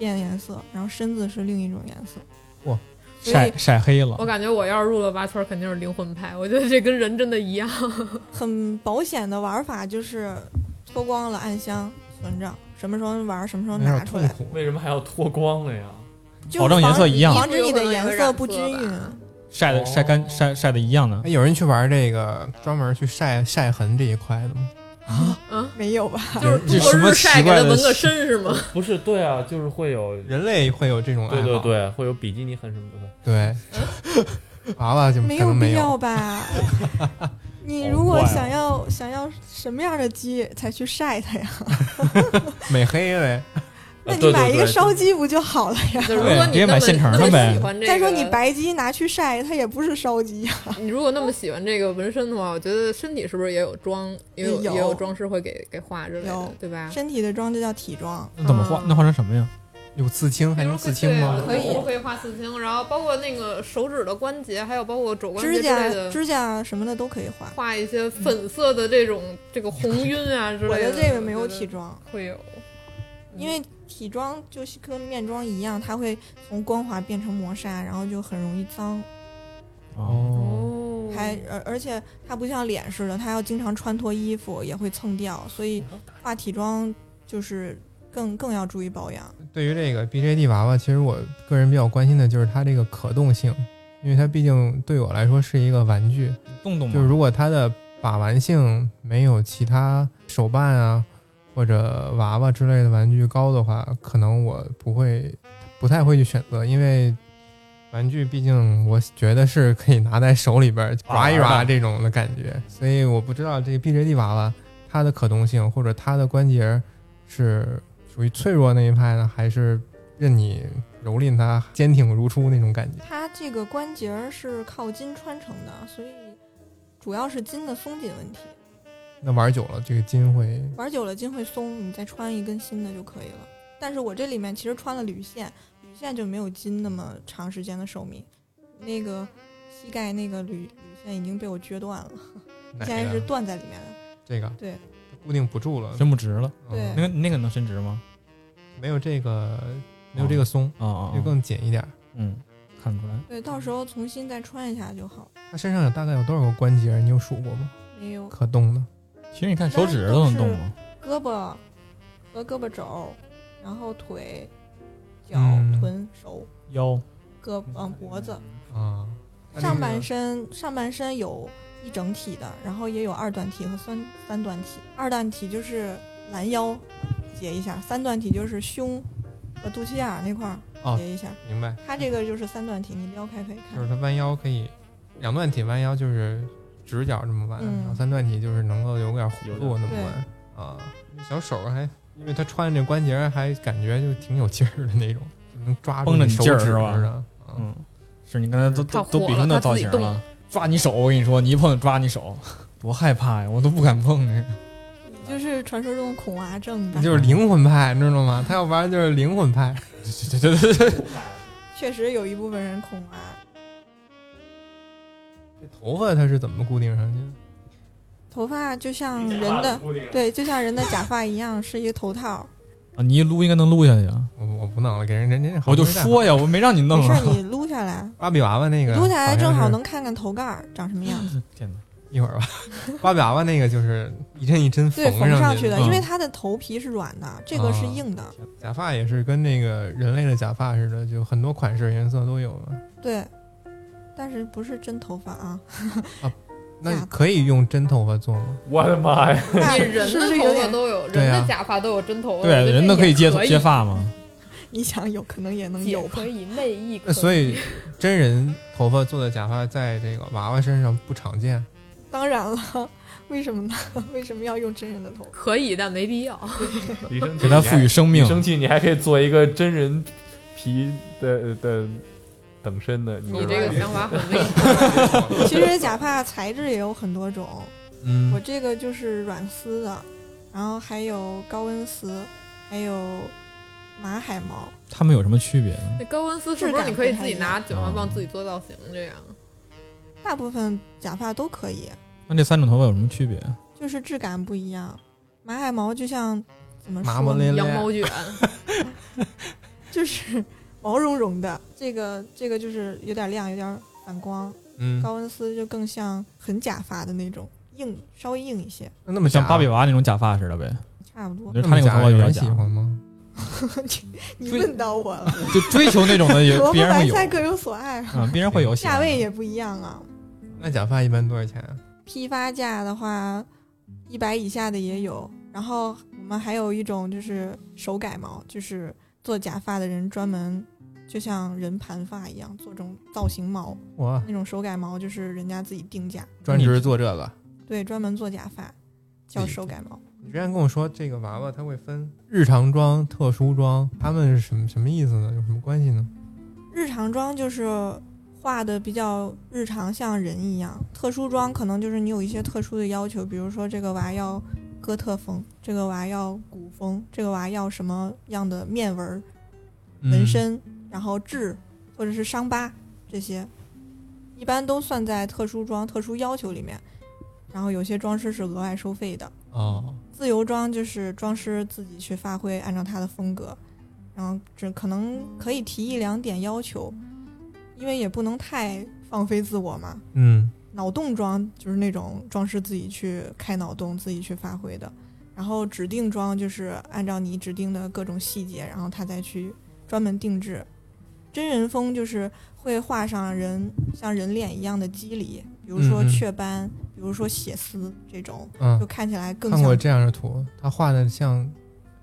S6: 变颜色，然后身子是另一种颜色。
S2: 哇，
S3: 晒晒黑了
S5: 我，感觉我要是入了八圈，肯定是灵魂派。我觉得这跟人真的一样。
S6: 很保险的玩法就是脱光了暗箱存着，什么时候玩什么时候拿出来。
S4: 为什么还要脱光了呀？
S6: 就
S3: 保证颜色一样
S6: 防止你的颜色不均匀。
S3: 晒的晒干晒晒的一样的
S2: 哎，有人去玩这个专门去晒晒痕这一块的吗？
S3: 啊，
S5: 嗯，
S6: 没有吧？
S5: 就是
S3: 这什么
S5: 通过日晒给他纹个身是吗？
S4: 不是，对啊，就是会有，
S2: 人类会有这种爱好，
S4: 对对对，会有比基尼很什么的。
S2: 对，娃娃就
S6: 没
S2: 可能没
S6: 必要
S2: 有。
S6: 吧？你
S3: 好
S6: 如果想要想要什么样的鸡才去晒它呀？
S2: 美黑呗，
S6: 那你买一个烧鸡不就好了呀？
S5: 就如果你那么
S3: 买现成的
S5: 那么
S3: 呗
S5: 喜欢这个，
S6: 再说你白鸡拿去晒，它也不是烧鸡呀。
S5: 你如果那么喜欢这个纹身的话，我觉得身体是不是也有妆，也有
S6: 有
S5: 也有装饰会给给画之类的，对吧？
S6: 身体的妆就叫体妆，
S3: 那怎么画？
S5: 啊
S3: 那画成什么呀？
S2: 有刺青还能刺青吗？
S6: 可以
S5: 对可以画刺青，然后包括那个手指的关节，还有包括肘关节
S6: 指甲
S5: 之类的，
S6: 指甲什么的都可以画。
S5: 画一些粉色的这种这个红晕啊之类的。
S6: 我的这个没有体妆，
S5: 会有，
S6: 因为体妆就是跟面妆一样，它会从光滑变成磨砂，然后就很容易脏。
S3: 哦，
S5: 哦，
S6: 还而而且它不像脸似的，它要经常穿脱衣服，也会蹭掉，所以化体妆就是更更要注意保养。
S2: 对于这个 BJD 娃娃，其实我个人比较关心的就是它这个可动性，因为它毕竟对我来说是一个玩具，
S3: 动动嘛，
S2: 就是如果它的把玩性没有其他手办啊或者娃娃之类的玩具高的话，可能我不会不太会去选择，因为玩具毕竟我觉得是可以拿在手里边儿抓一抓这种的感觉，所以我不知道这个 BJD 娃娃它的可动性或者它的关节是属于脆弱那一派呢，还是任你蹂躏它坚挺如初那种感觉？
S6: 它这个关节儿是靠筋穿成的，所以主要是筋的松紧问题。
S2: 那玩久了这个筋会
S6: 玩久了筋会松，你再穿一根新的就可以了。但是我这里面其实穿了铝线，铝线就没有筋那么长时间的寿命。那个膝盖那个铝铝线已经被我撅断了，现在是断在里面的。
S2: 这个
S6: 对
S2: 固定不住了，
S3: 伸不直了。
S2: 嗯
S6: 对
S3: 那个那个能伸直吗？
S2: 没有这个没有这个松，
S3: 啊啊，
S2: 就更紧一点。
S3: 嗯，看得出来。
S6: 对，到时候重新再穿一下就好。
S2: 他身上有大概有多少个关节？你有数过吗？
S6: 没有
S2: 可动的。
S3: 其实你看手指都能动吗？
S6: 胳膊和胳膊肘，然后腿、脚、
S2: 嗯
S6: 臀、手、
S3: 腰
S6: 胳嗯脖子，
S2: 啊，
S6: 上半身上半身有一整体的，然后也有二段体和三三段体。二段体就是拦腰截一下，三段体就是胸和肚脐眼儿那块儿
S2: 哦
S6: 截一下。
S2: 明白，
S6: 它这个就是三段体，你撩开可以看。
S2: 就是它弯腰可以两段体弯腰就是直角这么弯，
S6: 嗯
S2: 然后三段体就是能够有点弧度那么
S6: 对
S2: 弯啊。小手还因为他穿这关节还感觉就挺有劲儿的那种，就能抓住
S3: 绷着你
S2: 手指
S3: 劲儿是吧嗯，是你刚才都都比成那造型 了，抓你手，我跟你说，你一碰就抓你手，多害怕呀，我都不敢碰那个。
S6: 你就是传说中的恐娃症吧？
S2: 就是灵魂派，你知道吗？他要玩就是灵魂派。
S3: 对对对对对，
S6: 确实有一部分人恐娃。
S2: 这头发它是怎么固定上去的？
S6: 头发就像人的，对，就像人的假发一样，是一个头套。
S3: 啊，你一撸应该能撸下去啊！
S2: 我我不弄了，给人人家
S3: 我就说呀，我没让你弄啊！
S6: 没事，你撸下来，
S2: 芭比娃娃那个，
S6: 撸下来正好能看看头盖长什么样子。
S3: 天哪，
S2: 一会儿吧。芭比娃娃那个就是一针一针
S6: 对，缝
S2: 上
S6: 去的，
S3: 嗯
S6: 因为它的头皮是软的，这个是硬的。
S2: 假发也是跟那个人类的假发似的，就很多款式颜色都有了。
S6: 对，但是不是真头发啊？
S2: 那可以用真头发做吗？
S4: 我的妈呀！
S6: 那
S5: 你人
S6: 是不
S5: 的头发
S6: 是有点？
S5: 都有，人的假发都有真头发，
S3: 对，人都可以接
S5: 也
S3: 接发吗？
S6: 你想有可能也能有吧
S5: 可？以内衣
S2: 所以真人头发做的假发在这个娃娃身上不常见。
S6: 当然了，为什么呢？为什么要用真人的头发？
S5: 可以，但没必要。
S3: 给它赋予生命。
S4: 生气，你还可以做一个真人皮的的等身的。你
S5: 这个想法很危险。
S6: 其实假发材质也有很多种，
S2: 嗯
S6: 我，这个就是软丝的，然后还有高温丝，还有马海毛。
S3: 它们有什么区别呢？
S5: 那高温丝是不是你可以自己拿卷发棒自己做造型这样？
S6: 大部分假发都可以，
S3: 那这三种头发有什么区别？
S6: 就是质感不一样。马海毛就像怎么说呢？
S2: 麻咧咧
S5: 羊毛卷，
S6: 就是毛茸茸的，这个这个就是有点亮，有点反光。
S2: 嗯，
S6: 高温丝就更像很假发的那种，硬稍微硬一些，
S2: 那那么
S3: 像芭比娃娃那种假发似的呗。
S6: 差不多
S3: 我觉。得他那个头
S2: 假有人
S3: 发有点假，
S2: 喜欢吗？
S6: 你问到我了，
S3: 就追求那种的 也
S6: 萝卜
S3: 别人会有
S6: 白菜各有所爱，
S3: 啊，别人会有
S6: 价位也不一样啊。
S2: 那假发一般多少钱啊？
S6: 批发价的话，一百以下的也有。然后我们还有一种就是手改毛，就是做假发的人专门就像人盘发一样做这种造型毛，
S2: 哇
S6: 那种手改毛就是人家自己定价，
S2: 专职做这个。
S6: 对，专门做假发叫手改毛。
S2: 你之前跟我说这个娃娃它会分日常装、特殊装，它们是什么什么意思呢？有什么关系呢？
S6: 日常妆就是画的比较日常，像人一样；特殊妆可能就是你有一些特殊的要求，比如说这个娃要哥特风，这个娃要古风，这个娃要什么样的面纹纹身，然后痣或者是伤疤这些，一般都算在特殊装、特殊要求里面。然后有些装饰是额外收费的，
S2: 哦，
S6: 自由装就是装师自己去发挥，按照他的风格，然后只可能可以提一两点要求，因为也不能太放飞自我嘛。
S2: 嗯，
S6: 脑洞装就是那种装饰自己去开脑洞，自己去发挥的，然后指定装就是按照你指定的各种细节，然后他再去专门定制。真人风就是会画上人像人脸一样的肌理，比如说
S2: 嗯嗯
S6: 雀斑，比如说血丝这种，就
S2: 嗯，
S6: 看起来更像
S2: 看过这样的图，他画的像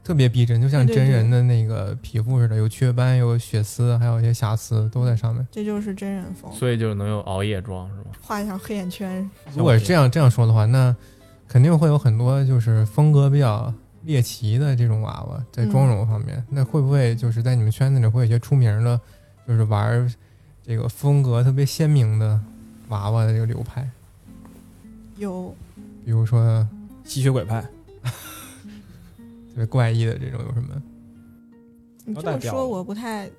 S2: 特别逼真，就像真人的那个皮肤似的，有雀斑，有血丝，还有一些瑕疵都在上面。
S6: 这就是真人风，
S4: 所以就能有熬夜妆是吗？
S6: 画上黑眼圈。
S2: 如果是这样这样说的话，那肯定会有很多就是风格比较猎奇的这种娃娃，在妆容方面，那会不会就是在你们圈子里会有一些出名的，就是玩这个风格特别鲜明的娃娃的这个流派？
S6: 有
S2: 比如说
S3: 吸血鬼派，
S2: 特别怪异的这种有什么？
S6: 你这么说，我不太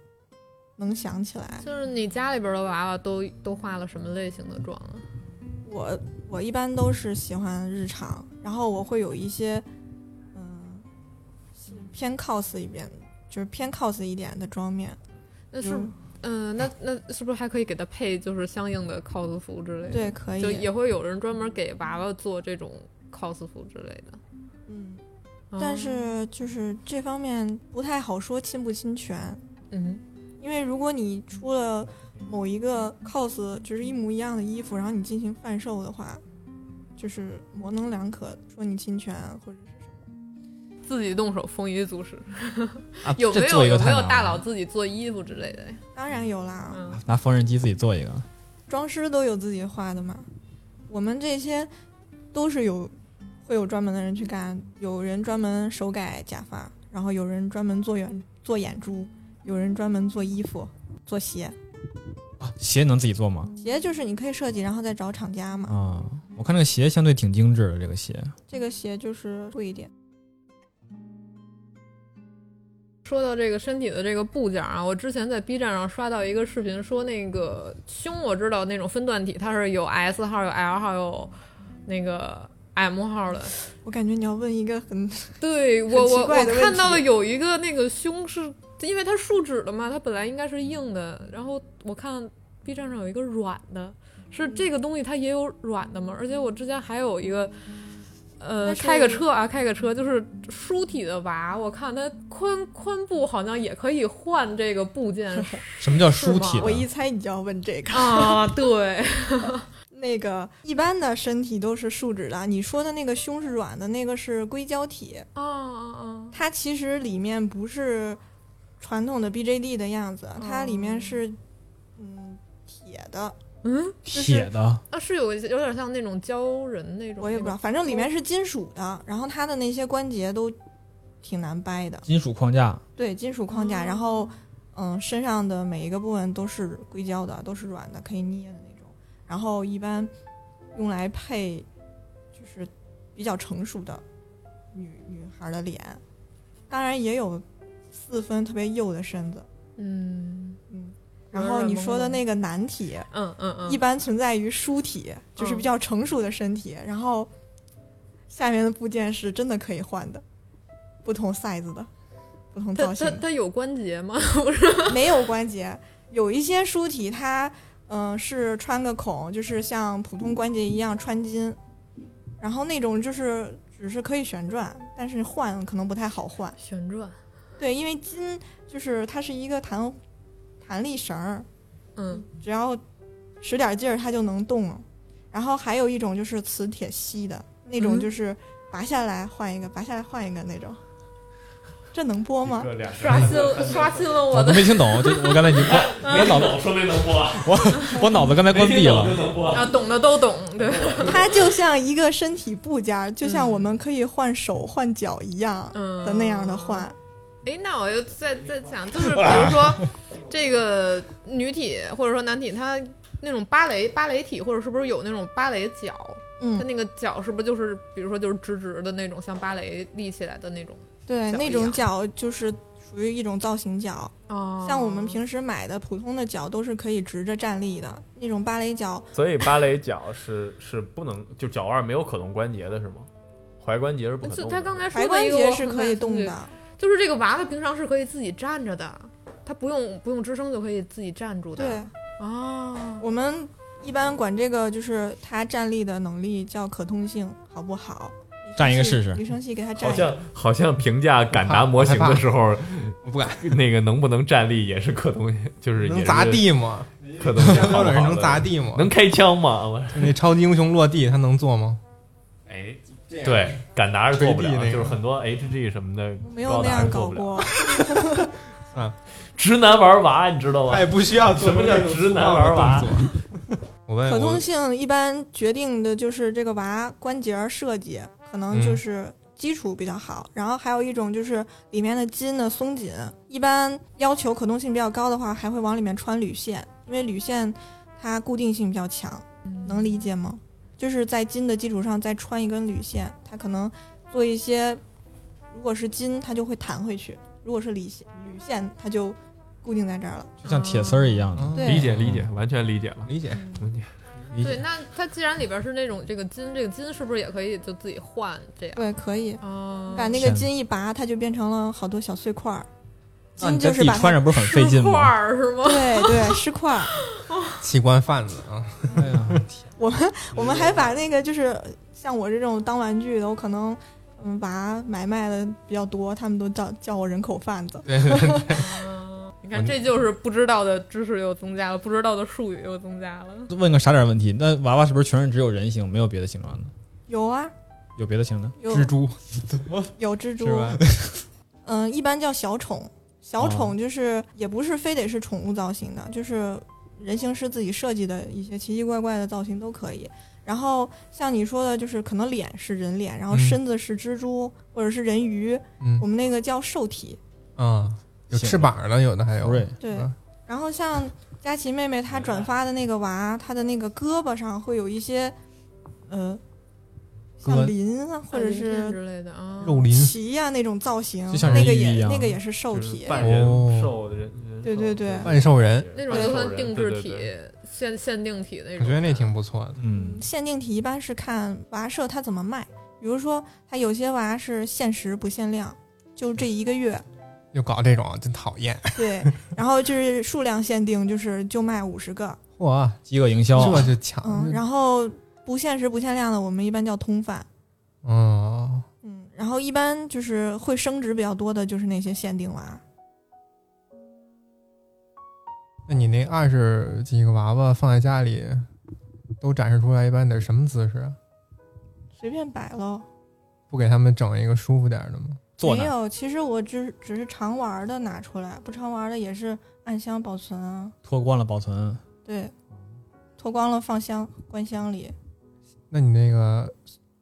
S6: 能想起来。
S5: 就是你家里边的娃娃都都画了什么类型的妆啊？
S6: 我我一般都是喜欢日常，然后我会有一些嗯是偏 cos 一边就是偏 cos 一点的妆面。
S5: 那是
S6: 嗯
S5: 嗯，那那是不是还可以给他配就是相应的 cos 服之类的？，
S6: 对，可以。
S5: 就也会有人专门给娃娃做这种 cos 服之类的。
S6: 嗯，
S5: 哦
S6: 但是就是这方面不太好说侵不侵权，
S5: 嗯
S6: 因为如果你出了某一个 cos 就是一模一样的衣服，然后你进行贩售的话，就是模棱两可，说你侵权或者是什么。
S5: 自己动手丰衣足食，
S3: 啊，
S5: 有没有有没有大佬自己做衣服之类的呀？
S6: 当然有啦，
S5: 嗯
S3: 拿缝纫机自己做一个？
S6: 装饰都有自己画的嘛。我们这些都是有会有专门的人去干，有人专门手改假发，然后有人专门做眼做眼珠，有人专门做衣服、做鞋。
S3: 啊，鞋能自己做吗？
S6: 鞋就是你可以设计，然后再找厂家嘛。
S3: 啊，我看那个鞋相对挺精致的，这个鞋。
S6: 这个鞋就是贵一点。
S5: 说到这个身体的这个部件啊，我之前在 B 站上刷到一个视频，说那个胸我知道那种分段体，它是有 S 号、有 L 号、有那个 M 号的。
S6: 我感觉你要问一个很
S5: 对我我我看到了有一个那个胸是，因为它树脂的嘛，它本来应该是硬的，然后我看 B 站上有一个软的，是这个东西它也有软的嘛，而且我之前还有一个。呃，开个车啊，开个车，就是书体的娃，我看它髋髋部好像也可以换这个部件
S3: 什么叫书体？
S6: 我一猜你就要问这个。
S5: 啊，对，
S6: 那个一般的身体都是树脂的，你说的那个胸是软的，那个是硅胶体，
S5: 哦哦哦，
S6: 它其实里面不是传统的 BJD 的样子，它里面是嗯铁的，
S5: 嗯，
S3: 铁的，
S5: 啊，是有一些有点像那种胶人那种，
S6: 我也不知道，反正里面是金属的，然后它的那些关节都挺难掰的，
S3: 金属框架。
S6: 对，金属框架，
S5: 哦。
S6: 然后嗯身上的每一个部分都是硅胶的，都是软的，可以捏的然后一般用来配就是比较成熟的女女孩的脸，当然也有四分特别幼的身子，
S5: 嗯
S6: 嗯，然后你说的那个男体，
S5: 嗯嗯嗯，
S6: 一般存在于书体，就是比较成熟的身体，然后下面的部件是真的可以换的，不同 size 的，不同造型的，
S5: 它它有关节吗？
S6: 没有关节。有一些书体它嗯、是穿个孔，就是像普通关节一样穿筋，然后那种就是只是可以旋转，但是换可能不太好换。
S5: 旋转，
S6: 对，因为筋就是它是一个弹弹力绳儿，
S5: 嗯
S6: 只要使点劲儿它就能动。然后还有一种就是磁铁吸的那种，
S5: 嗯
S6: 就是拔下来换一个，拔下来换一个那种。这能播吗？
S5: 刷新了刷新了我
S3: 我都
S5: 的，
S3: 没听懂，就我刚才已经我我脑子
S4: 说没能播，
S3: 我我脑子刚才关闭了。
S4: 能播。
S5: 啊，懂的都懂，对，
S6: 它就像一个身体部件，就像我们可以换手换脚一样
S5: 嗯
S6: 的那样的换。
S5: 哎，那我又在在想，就是比如说这个女体或者说男体，它那种芭蕾芭蕾体，或者是不是有那种芭蕾脚？它
S6: 嗯，
S5: 那个脚是不是就是比如说就是直直的那种，像芭蕾立起来的那种？
S6: 对，那种脚就是属于一种造型脚，
S5: 哦
S6: 像我们平时买的普通的脚都是可以直着站立的，那种芭蕾脚
S4: 所以芭蕾脚是是不能，就脚腕没有可动关节的是吗？踝关节是不可动的。
S5: 就他刚才说
S6: 踝关节是可以动的，
S5: 就是这个娃娃平常是可以自己站着的，它不用不用支撑就可以自己站住的。
S6: 对。
S5: 哦，
S6: 我们一般管这个就是他站立的能力叫可通性，好不好？
S3: 站一个试试
S6: 女生系给他站
S4: 好。像好像评价敢达模型的时候，
S2: 我不敢，
S4: 那个能不能站立也是可动，就是也是
S2: 能 砸地吗？
S4: 可东西
S2: 标
S4: 好好的
S2: 准是能砸地吗？
S4: 能开枪吗？我
S2: 那超级英雄落地他能做吗？
S4: 哎，对，敢达是做不了就是很多 HG 什么的
S6: 没有那样搞。过，
S4: 直男玩娃，你知道吗
S2: 他？也不需要做
S4: 什么叫直男玩娃？
S2: 我问
S6: 可通性一般决定的就是这个娃关节设计，可能
S2: 嗯
S6: 就是基础比较好。然后还有一种就是里面的筋的松紧，一般要求可动性比较高的话，还会往里面穿铝线，因为铝线它固定性比较强，能理解吗？就是在筋的基础上再穿一根铝线，它可能做一些，如果是筋它就会弹回去，如果是铝线铝线它就固定在这儿了。
S3: 就像铁丝儿一样的。
S2: 嗯
S4: 理解理解，完全理解了。
S2: 理解
S4: 理解
S5: 对，
S2: 理解。
S5: 那它既然里边是那种这个金，这个金是不是也可以就自己换这样？
S6: 对，可以。
S5: 哦，
S6: 把那个
S3: 天
S6: 筋一拔，它就变成了好多小碎块儿。
S3: 那你
S6: 金就是把
S3: 穿着不是很费劲
S5: 块
S3: 吗？
S5: 儿是吗？
S6: 对对尸块儿。
S2: 器官贩子啊，
S3: 哎呀，
S6: 我们我们还把那个就是像我这种当玩具的，我可能嗯娃买卖的比较多，他们都叫叫我人口贩子。
S2: 对对对，
S5: 嗯 你看，这就是不知道的知识又增加了，不知道的术语又增加了。
S3: 问个傻点问题，那娃娃是不是全是只有人形，没有别的形状的？
S6: 有啊，
S3: 有别的形的？
S6: 有
S2: 蜘蛛
S6: 有蜘蛛？嗯，一般叫小宠。小宠就是也不是非得是宠物造型的，就是人形师自己设计的一些奇奇怪怪的造型都可以。然后像你说的，就是可能脸是人脸，然后
S2: 嗯
S6: 身子是蜘蛛或者是人鱼，
S2: 嗯
S6: 我们那个叫兽体。
S2: 啊，有翅膀的，有的还有
S6: 对，
S2: 嗯
S6: 然后像佳琪妹妹她转发的那个娃，她的那个胳膊上会有一些，呃，像鳞啊，或者是
S5: 之类的啊，
S2: 肉鳞
S6: 鳍呀、那种造型，
S3: 就像
S6: 那个也那个也是兽
S4: 就是
S6: 体。
S4: 半人
S2: 哦
S4: 兽
S6: 对对对
S2: 半兽人，
S5: 那种就算定制体限限定体那种。
S2: 我觉得那挺不错的。
S3: 嗯，
S6: 限定体一般是看娃社它怎么卖，比如说它有些娃是限时不限量，就这一个月，
S2: 又搞这种，真讨厌。
S6: 对，然后就是数量限定，就是就卖五十个，
S2: 嚯，
S3: 饥饿营销，
S2: 这就抢
S6: 嗯，然后不限时不限量的，我们一般叫通贩。
S2: 哦，
S6: 嗯，然后一般就是会升值比较多的，就是那些限定娃。
S2: 那你那二十几个娃娃放在家里，都展示出来，一般得什么姿势啊？
S6: 随便摆喽，
S2: 不给他们整一个舒服点儿的吗？
S6: 没有。其实我只只是常玩的拿出来，不常玩的也是暗箱保存啊。
S3: 脱光了保存，
S6: 对，脱光了放箱关箱里。
S2: 那你那个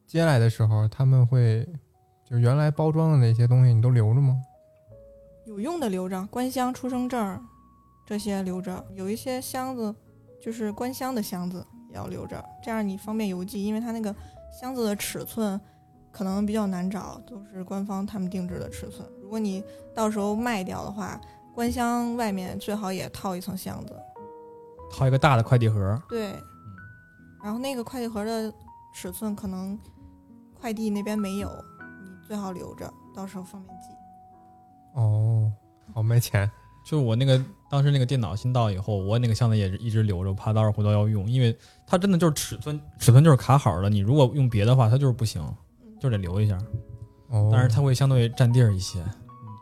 S2: 接来的时候，他们会就是原来包装的那些东西，你都留着吗？
S6: 有用的留着，关箱、出生证这些留着，有一些箱子就是关箱的箱子也要留着，这样你方便邮寄，因为它那个箱子的尺寸可能比较难找，都是官方他们定制的尺寸。如果你到时候卖掉的话，官箱外面最好也套一层箱子。
S3: 套一个大的快递盒，
S6: 对，然后那个快递盒的尺寸可能快递那边没有，你最好留着，到时候方便寄。
S2: 哦，好卖钱。
S3: 就是我那个当时那个电脑新到以后，我那个箱子也是一直留着，怕到时候回头要用，因为它真的就是尺寸尺寸就是卡好了，你如果用别的话，它就是不行，就得留一下。
S2: 哦，
S3: 但是它会相对占地儿一些，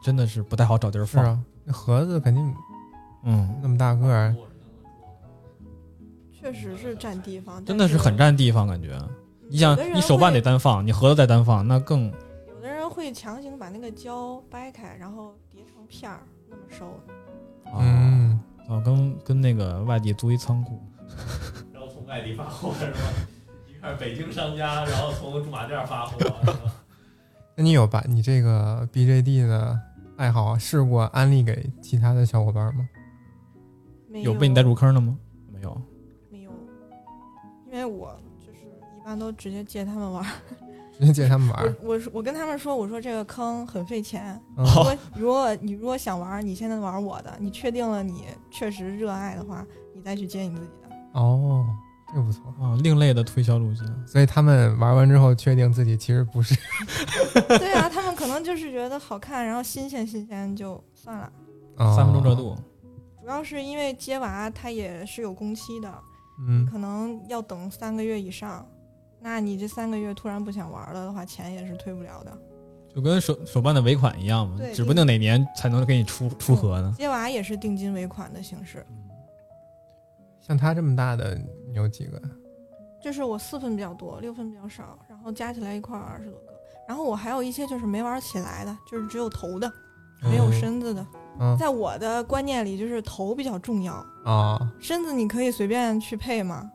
S3: 真的是不太好找地儿放。
S2: 是啊，那盒子肯定
S3: 嗯，
S2: 那么大个儿，
S6: 确实是占地方，
S3: 真的是很占地方，感觉。你想你手办得单放，你盒子再单放，那更
S6: 有的人会强行把那个胶掰开，然后叠成片儿那么收。
S3: 啊
S2: 嗯，
S3: 啊，跟跟那个外地租一仓库，
S4: 然后从外地发货是吧？北京商家，然后从驻马店发货，
S2: 那你有把你这个 BJD 的爱好试过安利给其他的小伙伴吗？
S6: 没
S3: 有被你带入坑的吗？没有。
S6: 没有？因为我就是一般都直接借他们玩儿。
S2: 直接借他们玩
S6: 我
S2: 儿。
S6: 我跟他们说，我说这个坑很费钱。
S2: 嗯
S6: 如果如果你如果想玩儿，你现在玩我的，你确定了你确实热爱的话，你再去接你自己的。
S2: 哦，这个不错。
S3: 啊，另类的推销路径。
S2: 所以他们玩完之后，确定自己其实不是。
S6: 对啊，他们可能就是觉得好看，然后新鲜新鲜就算了。
S2: 哦
S3: 三分钟热。度，
S6: 主要是因为接娃它也是有工期的，
S2: 嗯，
S6: 可能要等三个月以上。那你这三个月突然不想玩了的话，钱也是退不了的。
S3: 就跟手手办的尾款一样嘛，指不定哪年才能给你出出盒呢。
S6: 接娃也是定金尾款的形式，
S2: 像他这么大的，你有几个？
S6: 就是我四分比较多，六分比较少，然后加起来一块二十多个。然后我还有一些就是没玩起来的，就是只有头的，没有身子的。
S2: 嗯
S6: 在我的观念里，就是头比较重要，
S2: 啊，
S6: 身子你可以随便去配嘛，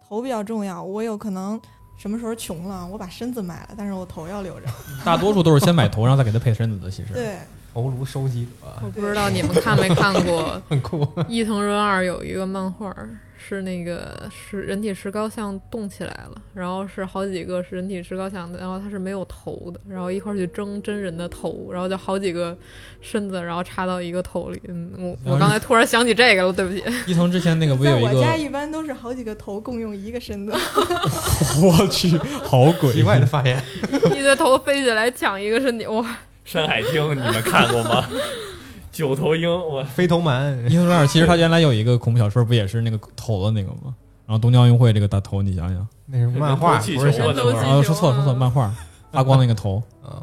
S6: 头比较重要。我有可能什么时候穷了，我把身子卖了，但是我头要留着。
S3: 大多数都是先买头，然后再给他配身子的。其实，
S6: 对，
S2: 头颅收集者，
S5: 我不知道你们看没看过
S2: 很酷。
S5: 伊藤润二有一个漫画，是那个是人体石膏像动起来了，然后是好几个是人体石膏像的，然后它是没有头的，然后一块儿去争真人的头，然后就好几个身子，然后插到一个头里。嗯，我我刚才突然想起这个了，对不起。
S3: 伊藤之前那个不
S6: 在
S3: 有一个
S6: 我家，一般都是好几个头共用一个身子。
S3: 我去，好鬼
S2: 奇怪的发言。
S5: 一堆头飞起来抢一个身体，哇！
S4: 《山海经》你们看过吗？九头鹰，我
S2: 飞头蛮，
S3: 伊藤润二其实它原来有一个恐怖小说，不也是那个头的那个吗？然后东京奥运会这个大头，你想想，
S2: 那是漫画，不是小说
S4: 啊
S3: 说错了说错了，漫画发光那个头，
S2: 啊。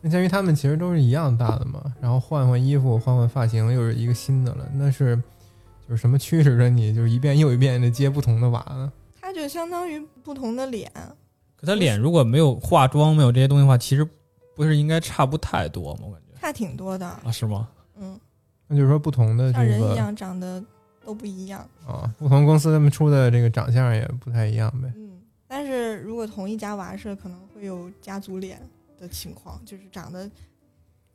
S2: 那鉴于他们其实都是一样大的嘛，然后换换衣服、换换发型，又是一个新的了，那是就是什么驱使着你，就是一遍又一遍的接不同的娃呢？
S6: 它就相当于不同的脸，
S3: 可他脸如果没有化妆，没有这些东西的话，其实不是应该差不太多吗？我感觉
S6: 差挺多的。
S3: 啊，是吗？
S6: 嗯，
S2: 那就是说不同的这个
S6: 像人一样长得都不一样。
S2: 啊，不同公司他们出的这个长相也不太一样呗。
S6: 嗯，但是如果同一家娃社，可能会有家族脸的情况，就是长得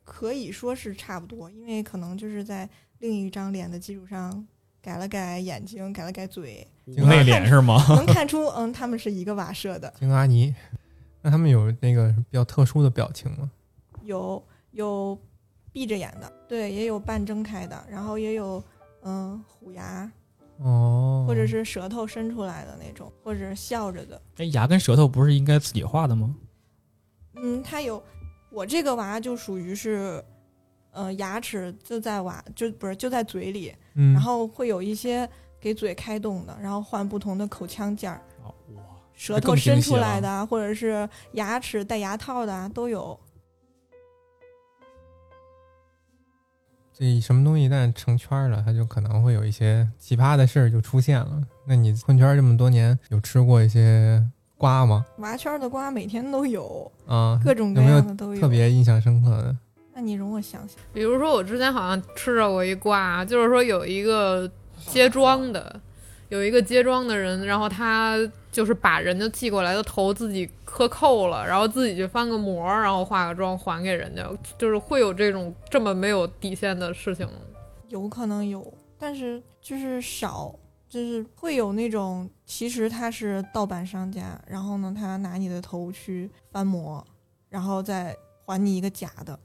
S6: 可以说是差不多，因为可能就是在另一张脸的基础上改了改眼睛，改了改嘴，
S3: 内脸是吗？
S6: 能看出嗯他们是一个娃社的。
S2: 京阿尼，那他们有那个比较特殊的表情吗？
S6: 有有闭着眼的，对，也有半睁开的，然后也有嗯虎牙，
S2: 哦，
S6: 或者是舌头伸出来的那种，或者是笑着的。
S3: 哎，牙跟舌头不是应该自己画的吗？
S6: 嗯，它有，我这个娃就属于是，呃，牙齿就在娃就不是就在嘴里，
S2: 嗯，
S6: 然后会有一些给嘴开动的，然后换不同的口腔件儿，舌头伸出来的啊，或者是牙齿戴牙套的啊都有。
S2: 这什么东西一旦成圈儿了，它就可能会有一些奇葩的事儿就出现了。那你混圈这么多年，有吃过一些瓜吗？
S6: 娃圈的瓜每天都有，
S2: 啊，
S6: 各种各样的都有。
S2: 特别印象深刻的？
S6: 那你容我想想，
S5: 比如说我之前好像吃着过一瓜，就是说有一个接妆的，有一个接妆的人，然后他就是把人家寄过来的头自己磕扣了，然后自己去翻个模，然后化个妆还给人家，就是会有这种这么没有底线的事情吗。
S6: 有可能有，但是就是少，就是会有那种其实他是盗版商家，然后呢，他拿你的头去翻模，然后再还你一个假的。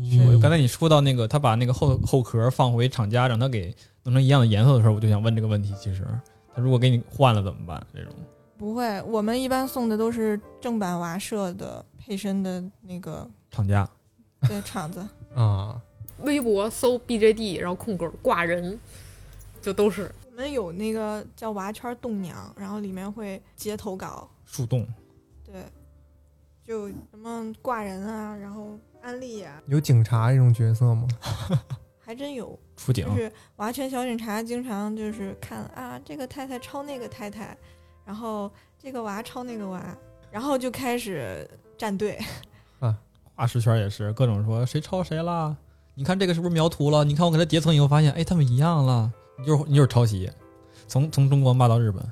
S2: 嗯
S3: 刚才你说到那个，他把那个后后壳放回厂家，让他给弄成一样的颜色的时候，我就想问这个问题：其实他如果给你换了怎么办？这种
S6: 不会，我们一般送的都是正版娃社的配身的那个
S3: 厂家
S6: 对厂子。
S2: 啊，
S5: 微博搜 BJD，然后空格挂人，就都是。
S6: 我们有那个叫娃圈栋娘，然后里面会接投稿，
S3: 树洞
S6: 对，就什么挂人啊，然后安利啊，
S2: 有警察这种角色吗？
S6: 还真有。
S3: 出警
S6: 就是娃圈小警察经常就是看啊，这个太太抄那个太太，然后这个娃抄那个娃，然后就开始站队。
S3: 啊画师圈也是各种说谁抄谁啦？你看这个是不是描图了？你看我给他叠层以后发现，哎，他们一样了，你就是你就是抄袭，从从中国骂到日本。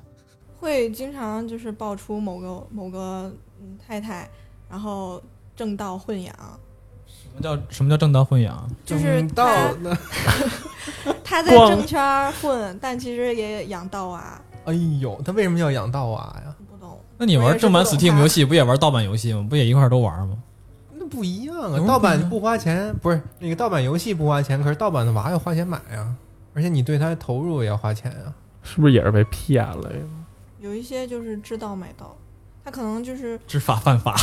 S6: 会经常就是爆出某个某个嗯太太，然后正道混养，
S3: 什么叫什么叫正当混养？
S6: 就是他，他在
S4: 光
S6: 正圈混，但其实也养道娃，
S2: 哎呦，他为什么要养盗娃呀？
S6: 不懂。
S3: 那你
S6: 我也是
S3: 玩正版
S6: 不懂
S3: Steam
S6: 它
S3: 游戏不也玩盗版游戏吗？不也一块儿都玩吗？
S2: 那不一样啊！
S3: 有什么
S2: 盗版
S3: 不一样
S2: 不花钱，不是那个盗版游戏不花钱，可是盗版的娃要花钱买啊，而且你对它投入也要花钱呀。
S4: 是不是也是被骗了呀？
S6: 有一些就是知道买到，他可能就是
S3: 知法犯法。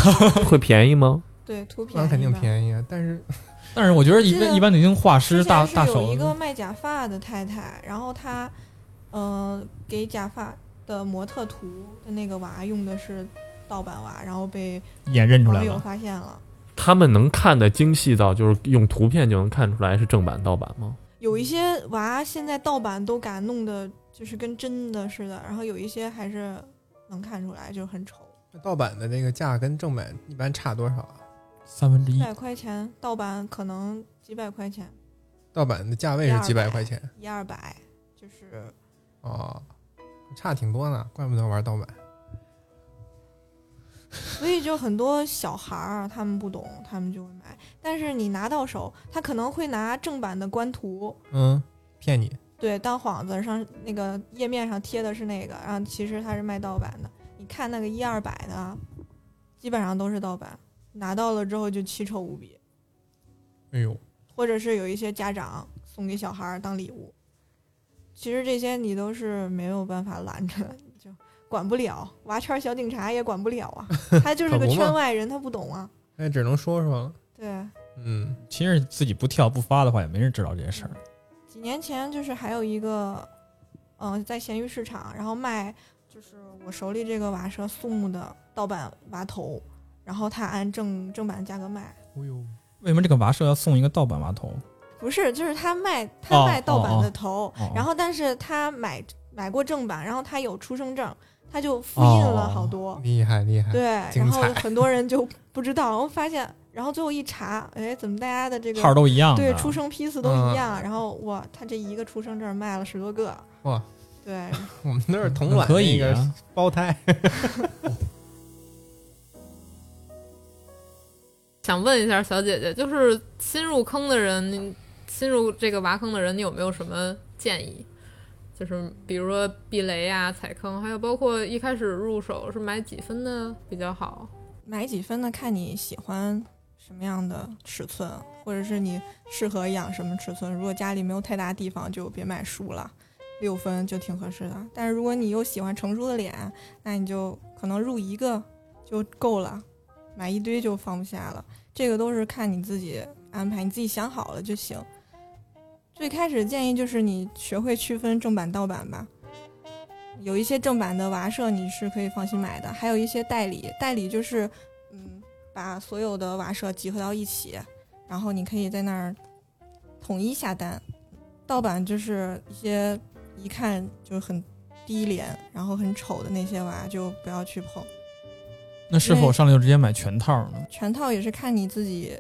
S4: 会便宜吗？
S6: 对图便宜，
S2: 那肯定便宜啊，但是
S3: 但是我觉得一般一般女性画师大大
S6: 手有一个卖假发的太太，然后她，呃，给假发的模特图的那个娃用的是盗版娃，然后被
S3: 眼认出来了。
S6: 发现了。
S4: 他们能看得精细到，就是用图片就能看出来是正版盗版吗？
S6: 有一些娃现在盗版都敢弄的，就是跟真的似的，然后有一些还是能看出来，就很丑。
S2: 盗版的那个价跟正版一般差多少啊？
S3: 三分之一，
S6: 几百块钱，盗版可能几百块钱，
S2: 盗版的价位是几百块钱
S6: 一二百，就是
S2: 哦，差挺多呢，怪不得玩盗版。
S6: 所以就很多小孩儿他们不懂，他们就会买。但是你拿到手，他可能会拿正版的官图，
S2: 嗯，骗你。
S6: 对，当幌子上那个页面上贴的是那个，然后其实他是卖盗版的。你看那个一二百的，基本上都是盗版，拿到了之后就奇丑无比，
S2: 哎呦，
S6: 或者是有一些家长送给小孩儿当礼物。其实这些你都是没有办法拦着就管不了。娃圈小警察也管不了啊，他就是个圈外人，他不懂啊。
S2: 那只能说说了。
S6: 对，
S2: 嗯，
S3: 其实自己不跳不发的话，也没人知道这些事儿。
S6: 几年前就是还有一个，嗯、在闲鱼市场，然后卖就是我手里这个瓦舍素木的盗版娃头，然后他按正正版的价格卖。
S2: 哦呦，
S3: 为什么这个娃社要送一个盗版娃头？
S6: 不是，就是他卖他
S3: 哦
S6: 卖盗版
S3: 哦
S6: 的头，
S3: 哦
S6: 然后但是他买买过正版，然后他有出生证，他就复印了好多。
S2: 厉害厉害，
S6: 对，然后很多人就不知道，然后发现，然后最后一查，哎，怎么大家的这个
S3: 号都一样。
S6: 对出生批次都
S2: 嗯
S6: 一样？然后哇，他这一个出生证卖了十多个。
S2: 哇，
S6: 对，
S2: 我们那是同卵
S3: 可以
S2: 那个
S3: 啊。
S2: 胞胎，
S5: 想问一下小姐姐，就是新入坑的人，新入这个挖坑的人，你有没有什么建议？就是比如说避雷啊、踩坑，还有包括一开始入手是买几分的比较好？
S6: 买几分的？看你喜欢什么样的尺寸，或者是你适合养什么尺寸。如果家里没有太大地方，就别买书了，六分就挺合适的。但是如果你又喜欢成熟的脸，那你就可能入一个就够了，买一堆就放不下了。这个都是看你自己安排，你自己想好了就行。最开始建议就是你学会区分正版盗版吧。有一些正版的娃舍你是可以放心买的，还有一些代理，代理就是嗯，把所有的娃舍集合到一起，然后你可以在那儿统一下单。盗版就是一些一看就很低廉，然后很丑的那些娃就不要去碰。
S3: 那是否上来就直接买全套呢？
S6: 全套也是看你自己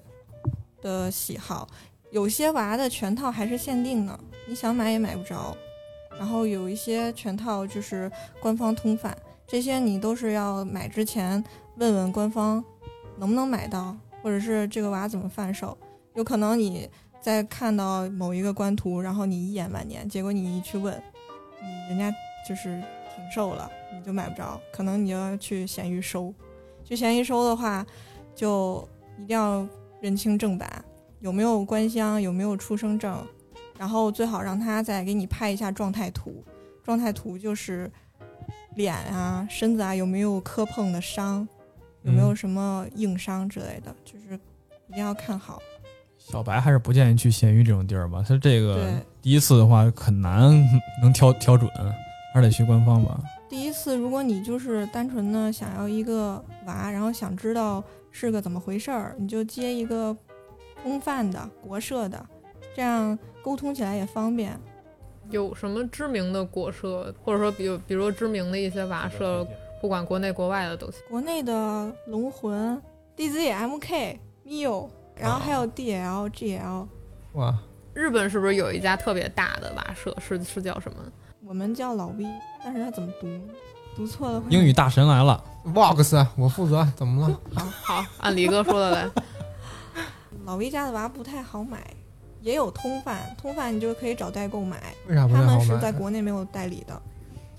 S6: 的喜好，有些娃的全套还是限定的，你想买也买不着。然后有一些全套就是官方通贩，这些你都是要买之前问问官方能不能买到，或者是这个娃怎么贩售。有可能你在看到某一个官图，然后你一眼万年，结果你一去问，嗯，人家就是停售了，你就买不着，可能你就要去闲鱼收。去闲鱼收的话，就一定要认清正版，有没有官箱，有没有出生证，然后最好让他再给你拍一下状态图。状态图就是脸啊、身子啊有没有磕碰的伤，有没有
S3: 嗯
S6: 什么硬伤之类的，就是一定要看好。
S3: 小白还是不建议去闲鱼这种地儿吧。他这个第一次的话很难 能挑挑准，还是得去官方吧。
S6: 第一次，如果你就是单纯的想要一个娃，然后想知道是个怎么回事儿，你就接一个公贩的、国社的，这样沟通起来也方便。
S5: 有什么知名的国社，或者说比如比如说知名的一些瓦社，不管国内国外的都行。
S6: 国内的龙魂、DZMK、Mio，然后还有 DL、GL，
S2: 哇，
S5: 日本是不是有一家特别大的瓦社？是是叫什么？
S6: 我们叫老 V，但是他怎么读？读错了会
S3: 英语大神来了
S2: ，Vox，我负责，怎么了？
S5: 好好，按李哥说的来。
S6: 老 V 家的娃不太好买，也有通贩，通贩你就可以找代购买，
S2: 为啥不
S6: 他
S2: 太好买？
S6: 们是在国内没有代理的。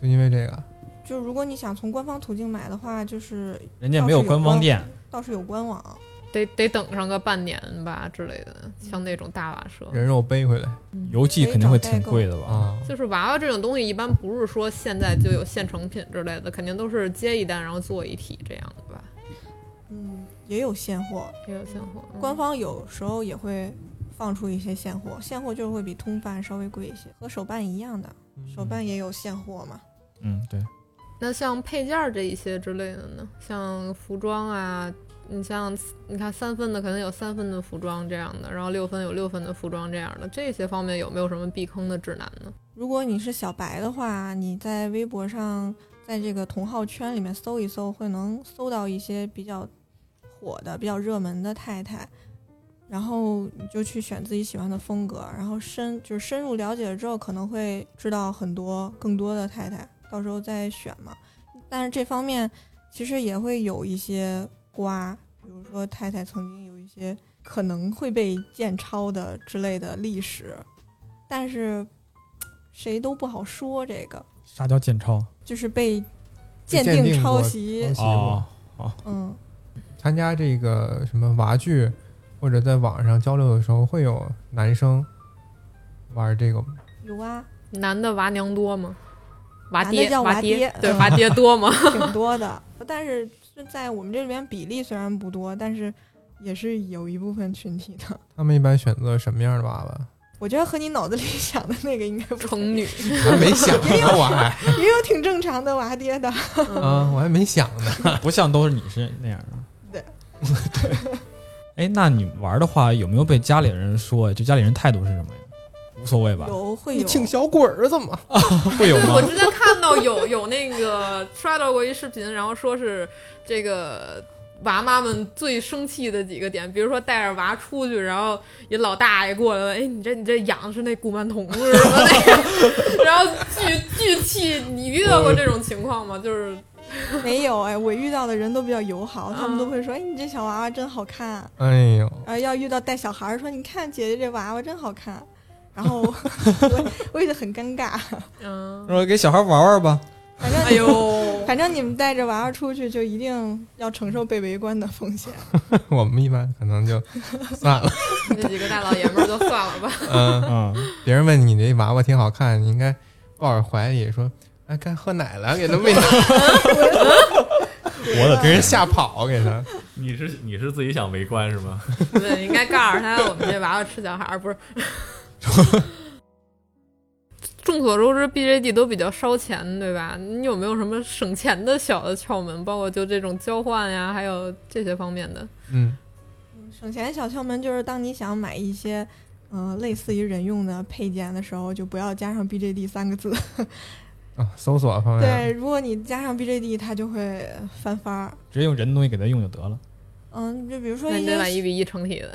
S2: 就因为这个，
S6: 就如果你想从官方途径买的话，就是
S3: 人家没有官方店，
S6: 倒是有官网，
S5: 得得等上个半年吧之类的，像那种大瓦舍。
S2: 人肉背回来
S3: 邮寄肯定会挺贵的吧？
S2: 啊，
S5: 就是娃娃这种东西，一般不是说现在就有现成品之类的，肯定都是接一单然后做一体这样的吧。
S6: 嗯，也有现货，
S5: 也有现货，嗯
S6: 官方有时候也会放出一些现货，现货就是会比通贩稍微贵一些，和手办一样的，手办也有现货嘛。
S3: 嗯，对。
S5: 那像配件儿这一些之类的呢？像服装啊，你像你看三分的可能有三分的服装这样的，然后六分有六分的服装这样的，这些方面有没有什么避坑的指南呢？
S6: 如果你是小白的话，你在微博上，在这个同号圈里面搜一搜，会能搜到一些比较火的、比较热门的太太，然后你就去选自己喜欢的风格，然后深就是深入了解了之后，可能会知道很多更多的太太，到时候再选嘛。但是这方面其实也会有一些瓜，比如说太太曾经有一些可能会被鉴抄的之类的历史，但是谁都不好说这个。
S3: 啥叫鉴抄？
S6: 就是被鉴
S2: 定
S6: 抄袭
S3: 哦
S2: 过，
S6: 嗯，
S2: 参加这个什么娃剧，或者在网上交流的时候，会有男生玩这个吗？
S6: 有啊，
S5: 男的娃娘多吗？娃爹，
S6: 叫娃
S5: 爹对娃爹多吗？
S6: 挺多的。但是是在我们这边比例虽然不多，但是也是有一部分群体的。
S2: 他们一般选择什么样的娃娃？
S6: 我觉得和你脑子里想的那个应该不太
S5: 成女，
S2: 还没想呢，我还
S6: 也有挺正常的娃爹的。
S2: 嗯，我还没想呢。
S3: 不像都是你是那样的。
S6: 对
S3: 对。哎，那你玩的话，有没有被家里人说？就家里人态度是什么呀？无所谓吧？
S6: 有会有，
S2: 你请小鬼儿怎么？
S3: 会有吗
S5: 我？之前看到有有那个刷到过一视频，然后说是这个娃妈们最生气的几个点，比如说带着娃出去，然后一老大爷过来了，哎，你这你这养的是那古曼童是什么那个，然后巨巨气。你遇到过这种情况吗？就是
S6: 没有哎，我遇到的人都比较友好，他们都
S5: 嗯
S6: 会说：“哎，你这小娃娃真好看。
S2: 哎呦，”
S6: 然后要遇到带小孩儿说：“你看姐姐这娃娃真好看。”然后我 我也很尴尬。
S5: 嗯，
S3: 说给小孩玩玩吧。
S6: 反正
S5: 哎呦，
S6: 反正你们带着娃娃出去，就一定要承受被围观的风险。
S2: 我们一般可能就算了。
S5: 那几个大老爷们儿就算了吧。
S2: 嗯，
S3: 嗯，
S2: 别人问你那娃娃挺好看，你应该抱着怀里说：“哎，该喝奶了，给他喂奶。”
S3: 我得
S2: 给人吓跑，给他。
S4: 你是你是自己想围观是吗？
S5: 对，应该告诉他，我们这娃娃吃小孩儿不是。众所周知，BJD 都比较烧钱，对吧？你有没有什么省钱的小的窍门？包括就这种交换呀，还有这些方面的。
S2: 嗯
S6: 省钱小窍门就是，当你想买一些，呃，类似于人用的配件的时候，就不要加上 BJD 三个字。
S2: 啊，搜索方面，
S6: 对，如果你加上 BJD，它就会翻番儿。
S3: 直接用人的东西给它用就得了。
S6: 嗯，就比如说一
S5: 那你得买
S6: 些
S5: 一比一成体的。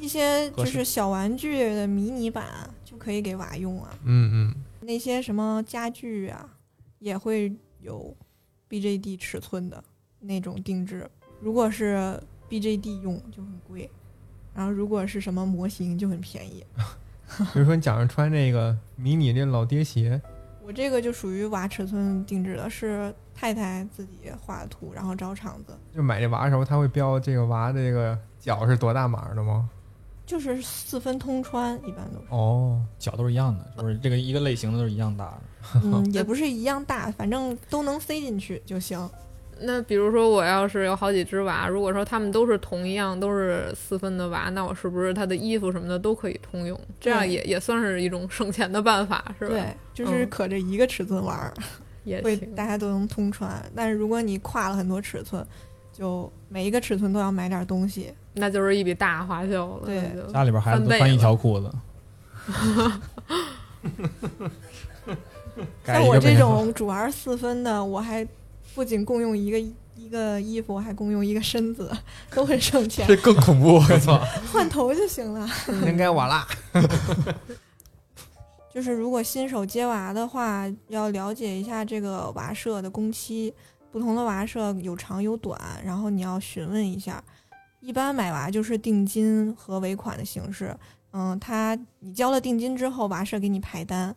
S6: 一些就是小玩具的迷你版就可以给娃用啊。
S2: 嗯嗯，
S6: 那些什么家具啊，也会有 BJD 尺寸的那种定制。如果是 BJD 用就很贵，然后如果是什么模型就很便宜。
S2: 比如说你讲着穿这个迷你这老爹鞋，
S6: 我这个就属于娃尺寸定制的，是太太自己画的图，然后找厂子，
S2: 就买这娃的时候，他会标这个娃这个脚是多大码的吗？
S6: 就是四分通穿，一般都是。
S2: 哦，
S3: 脚都是一样的，就是这个一个类型的都是一样大的。
S6: 嗯，也不是一样大，反正都能塞进去就行。
S5: 那比如说，我要是有好几只娃，如果说他们都是同一样，都是四分的娃，那我是不是他的衣服什么的都可以通用？这样也也算是一种省钱的办法，是吧？
S6: 对，就是
S5: 嗯
S6: 可着一个尺寸玩
S5: 也行。
S6: 大家都能通穿。但是如果你跨了很多尺寸，就每一个尺寸都要买点东西。
S5: 那就是一笔大花销了。
S6: 对
S3: 家里边孩子都穿一条裤子，
S2: 改
S6: 像我这种主玩四分的，我还不仅共用一个一个衣服，我还共用一个身子，都很省钱，
S2: 这更恐怖，我操！
S6: 换头就行了。
S2: 应该我啦。
S6: 就是如果新手接娃的话，要了解一下这个娃舍的工期，不同的娃舍有长有短，然后你要询问一下。一般买娃就是定金和尾款的形式，嗯，他你交了定金之后，娃社给你排单，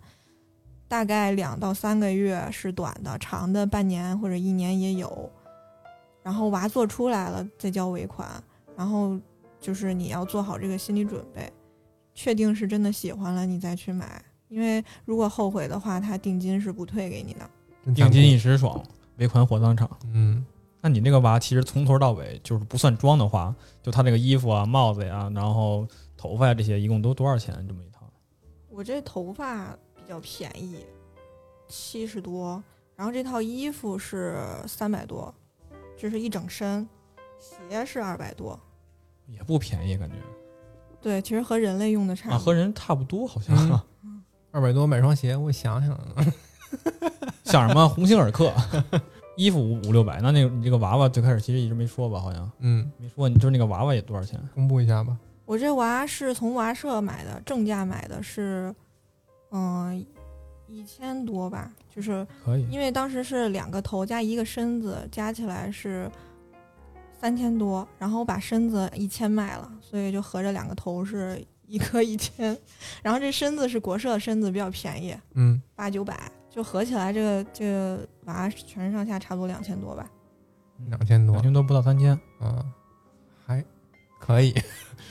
S6: 大概两到三个月是短的，长的半年或者一年也有。然后娃做出来了再交尾款，然后就是你要做好这个心理准备，确定是真的喜欢了你再去买。因为如果后悔的话，他定金是不退给你的。
S3: 定金一时爽，尾款火葬场。
S2: 嗯，
S3: 那你这个娃其实从头到尾就是不算装的话，就他那个衣服啊、帽子呀、然后头发呀这些，一共都多少钱？这么一套？
S6: 我这头发比较便宜，七十多，然后这套衣服是三百多，这是一整身，鞋是二百多。
S3: 也不便宜，感觉
S6: 对，其实和人类用的差
S3: 啊，
S6: 不多。
S3: 和人差不多，好像、
S2: 嗯二百多买双鞋，我想想，
S3: 想什么鸿星尔克，衣服五五六百，那那个你这个娃娃最开始其实一直没说吧？好像
S2: 嗯，
S3: 没说，你就是那个娃娃也多少钱？
S2: 公布一下吧。
S6: 我这娃是从娃社买的，正价买的是，嗯、一千多吧，就是
S3: 可以，
S6: 因为当时是两个头加一个身子，加起来是三千多，然后我把身子一千卖了，所以就合着两个头是一个一千，然后这身子是国社身子比较便宜，
S2: 嗯，
S6: 八九百，就合起来这个这个娃全身上下差不多两千多吧。
S2: 两千多
S3: 两千多不到三千。
S2: 嗯，还可以。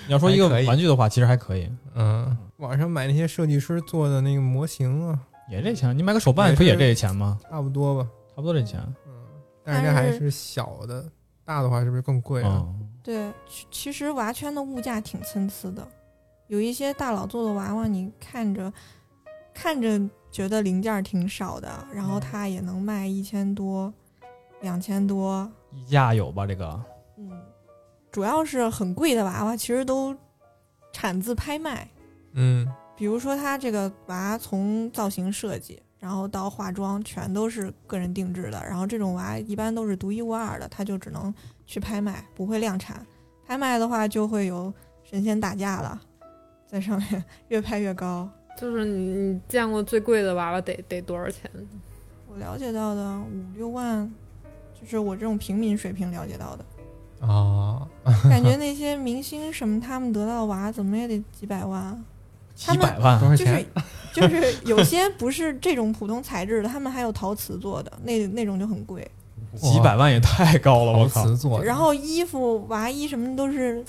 S3: 你要说一个玩具的话，其实还可以，
S2: 嗯，网上买那些设计师做的那个模型啊，
S3: 也这钱。你买个手办不也这钱吗？
S2: 差不多吧。
S3: 差不多这钱。
S2: 嗯，但是这还是小的，大的话是不是更贵啊？
S3: 嗯，
S6: 对，其其实娃圈的物价挺参差的，有一些大佬做的娃娃，你看着看着觉得零件儿挺少的，然后它也能卖一千多、两千多，
S3: 溢价有吧？这个
S6: 嗯，主要是很贵的娃娃，其实都产自拍卖。
S2: 嗯
S6: 比如说，它这个娃从造型设计，然后到化妆，全都是个人定制的。然后这种娃一般都是独一无二的，它就只能去拍卖，不会量产。拍卖的话，就会有神仙打架了，在上面越拍越高。
S5: 就是你你见过最贵的娃娃得得多少钱？
S6: 我了解到的五六万，就是我这种平民水平了解到的。
S2: 啊，
S6: 感觉那些明星什么，他们得到的娃怎么也得几百万。他们
S3: 几百万
S6: 就是？就是有些不是这种普通材质的，他们还有陶瓷做的，那那种就很贵。
S3: 几百万也太高了，我靠！
S2: 陶瓷做的，
S6: 然后衣服、娃衣什么都是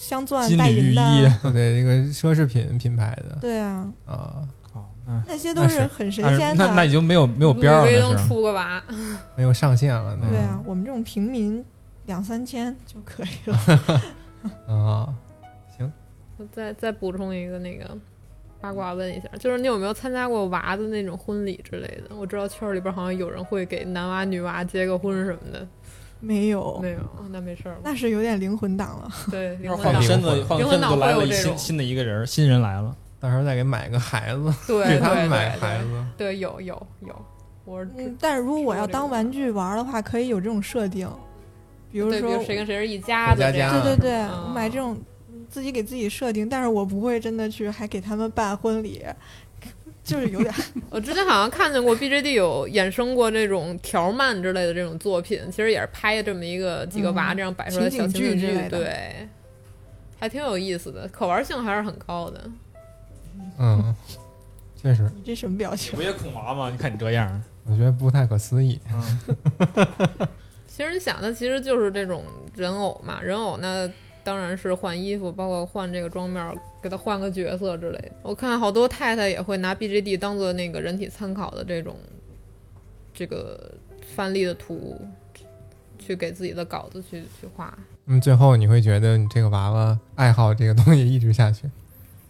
S6: 镶钻带银的。
S3: 衣，
S2: 对那个奢侈品品牌的
S6: 对啊，
S2: 啊，
S3: 好，那
S6: 那些都
S2: 是
S6: 很神仙的。
S3: 那那已经没有没有边儿了，
S2: 没有上限了，那
S6: 对啊，我们这种平民两三千就可以了。
S2: 啊，行
S5: 我再再补充一个那个八卦问一下，就是你有没有参加过娃的那种婚礼之类的？我知道圈儿里边好像有人会给男娃女娃结个婚什么的，
S6: 没有，
S5: 没有，哦那没事儿。
S6: 那是有点灵魂党了。
S5: 对，灵魂党。
S3: 是换个身子，
S2: 灵
S3: 换个
S5: 灵魂党
S3: 身子就来了一新新的一个人，新人来了。
S2: 到时候再给买个孩子，
S5: 对
S2: 给他们买
S5: 对。
S2: 孩子，
S5: 对，有有有，我是
S6: 嗯，但是如果我要当玩具玩的话，可以有这种设定，比如
S5: 对，比
S6: 说
S5: 谁跟谁是一家。
S6: 对对对，买这种自己给自己设定，但是我不会真的去还给他们办婚礼，就是有点
S5: 我之前好像看见过 BJD 有衍生过这种条漫之类的这种作品，其实也是拍这么一个几个娃
S6: 嗯
S5: 这样摆出来的小
S6: 情景
S5: 剧，
S6: 剧
S5: 对，还挺有意思的，可玩性还是很高的。
S2: 嗯，确实，
S6: 你这什么表情？
S3: 不也恐娃吗？你看你这样，
S2: 我觉得不太可思议。
S3: 嗯，
S5: 其实你想的其实就是这种人偶嘛，人偶那当然是换衣服，包括换这个妆面儿，给他换个角色之类的。我看好多太太也会拿 BJD 当做那个人体参考的这种这个范例的图，去给自己的稿子去去画。
S2: 嗯最后你会觉得你这个娃娃爱好这个东西一直下去？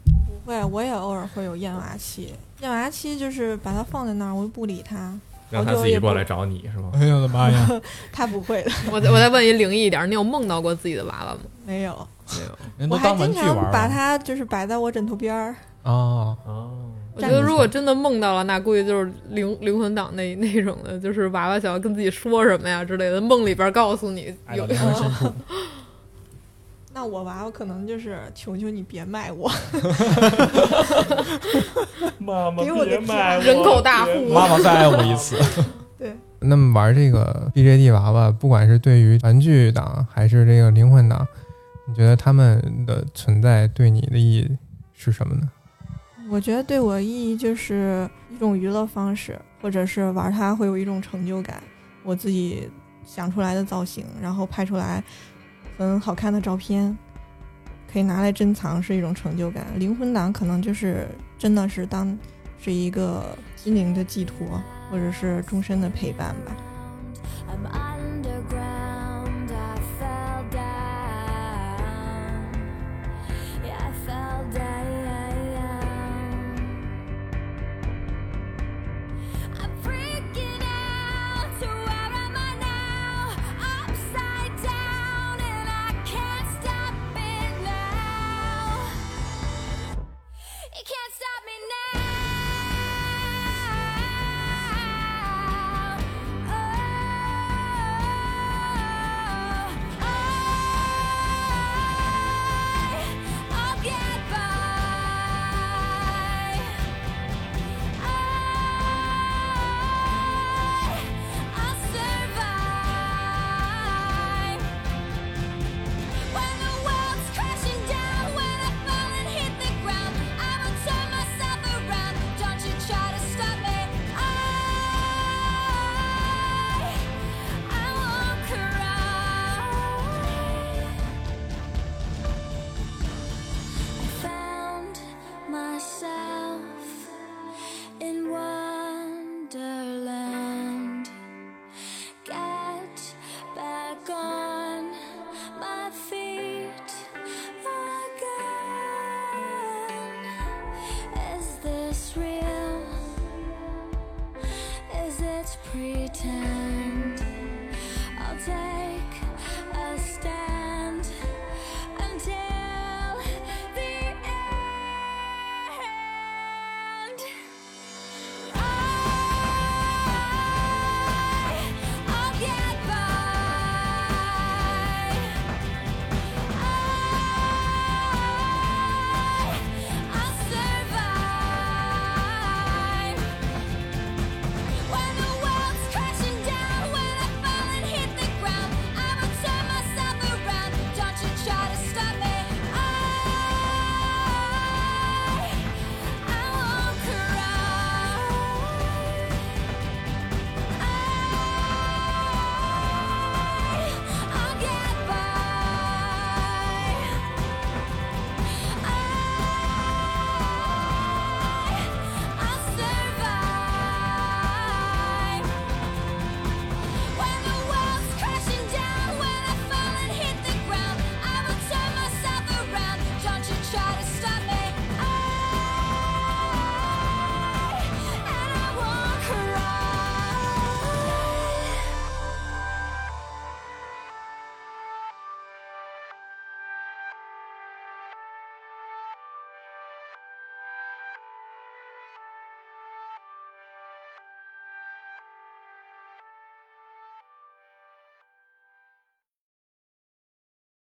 S6: 不会，我也偶尔会有厌娃期。厌娃期就是把它放在那儿，我就不理它，
S4: 让他自己过来找你是吗？
S3: 哎呦我的妈呀！
S6: 他不会的，
S5: 我再我再问一灵异一点，你有梦到过自己的娃娃吗？
S6: 没有。
S5: 没有。
S6: 我还
S3: 人都当玩
S6: 经。常把它就是摆在我枕头边儿。
S2: 哦，
S4: 哦，
S5: 我觉得如果真的梦到了，那估计就是灵灵魂党那那种的，就是娃娃想要跟自己说什么呀之类的，梦里边告诉你有
S3: 爱到灵魂深处。
S6: 那我娃娃可能就是求求你别卖我
S3: 妈妈
S6: 给我
S5: 人口大户。
S3: 妈妈再爱我一次。
S6: 对，
S2: 那么玩这个 BJD 娃娃，不管是对于玩具党还是这个灵魂党，你觉得他们的存在对你的意义是什么呢？
S6: 我觉得对我意义就是一种娱乐方式，或者是玩它会有一种成就感。我自己想出来的造型，然后拍出来嗯，好看的照片可以拿来珍藏是一种成就感。灵魂党可能就是真的是当是一个心灵的寄托，或者是终身的陪伴吧。
S1: yeah，I fell down。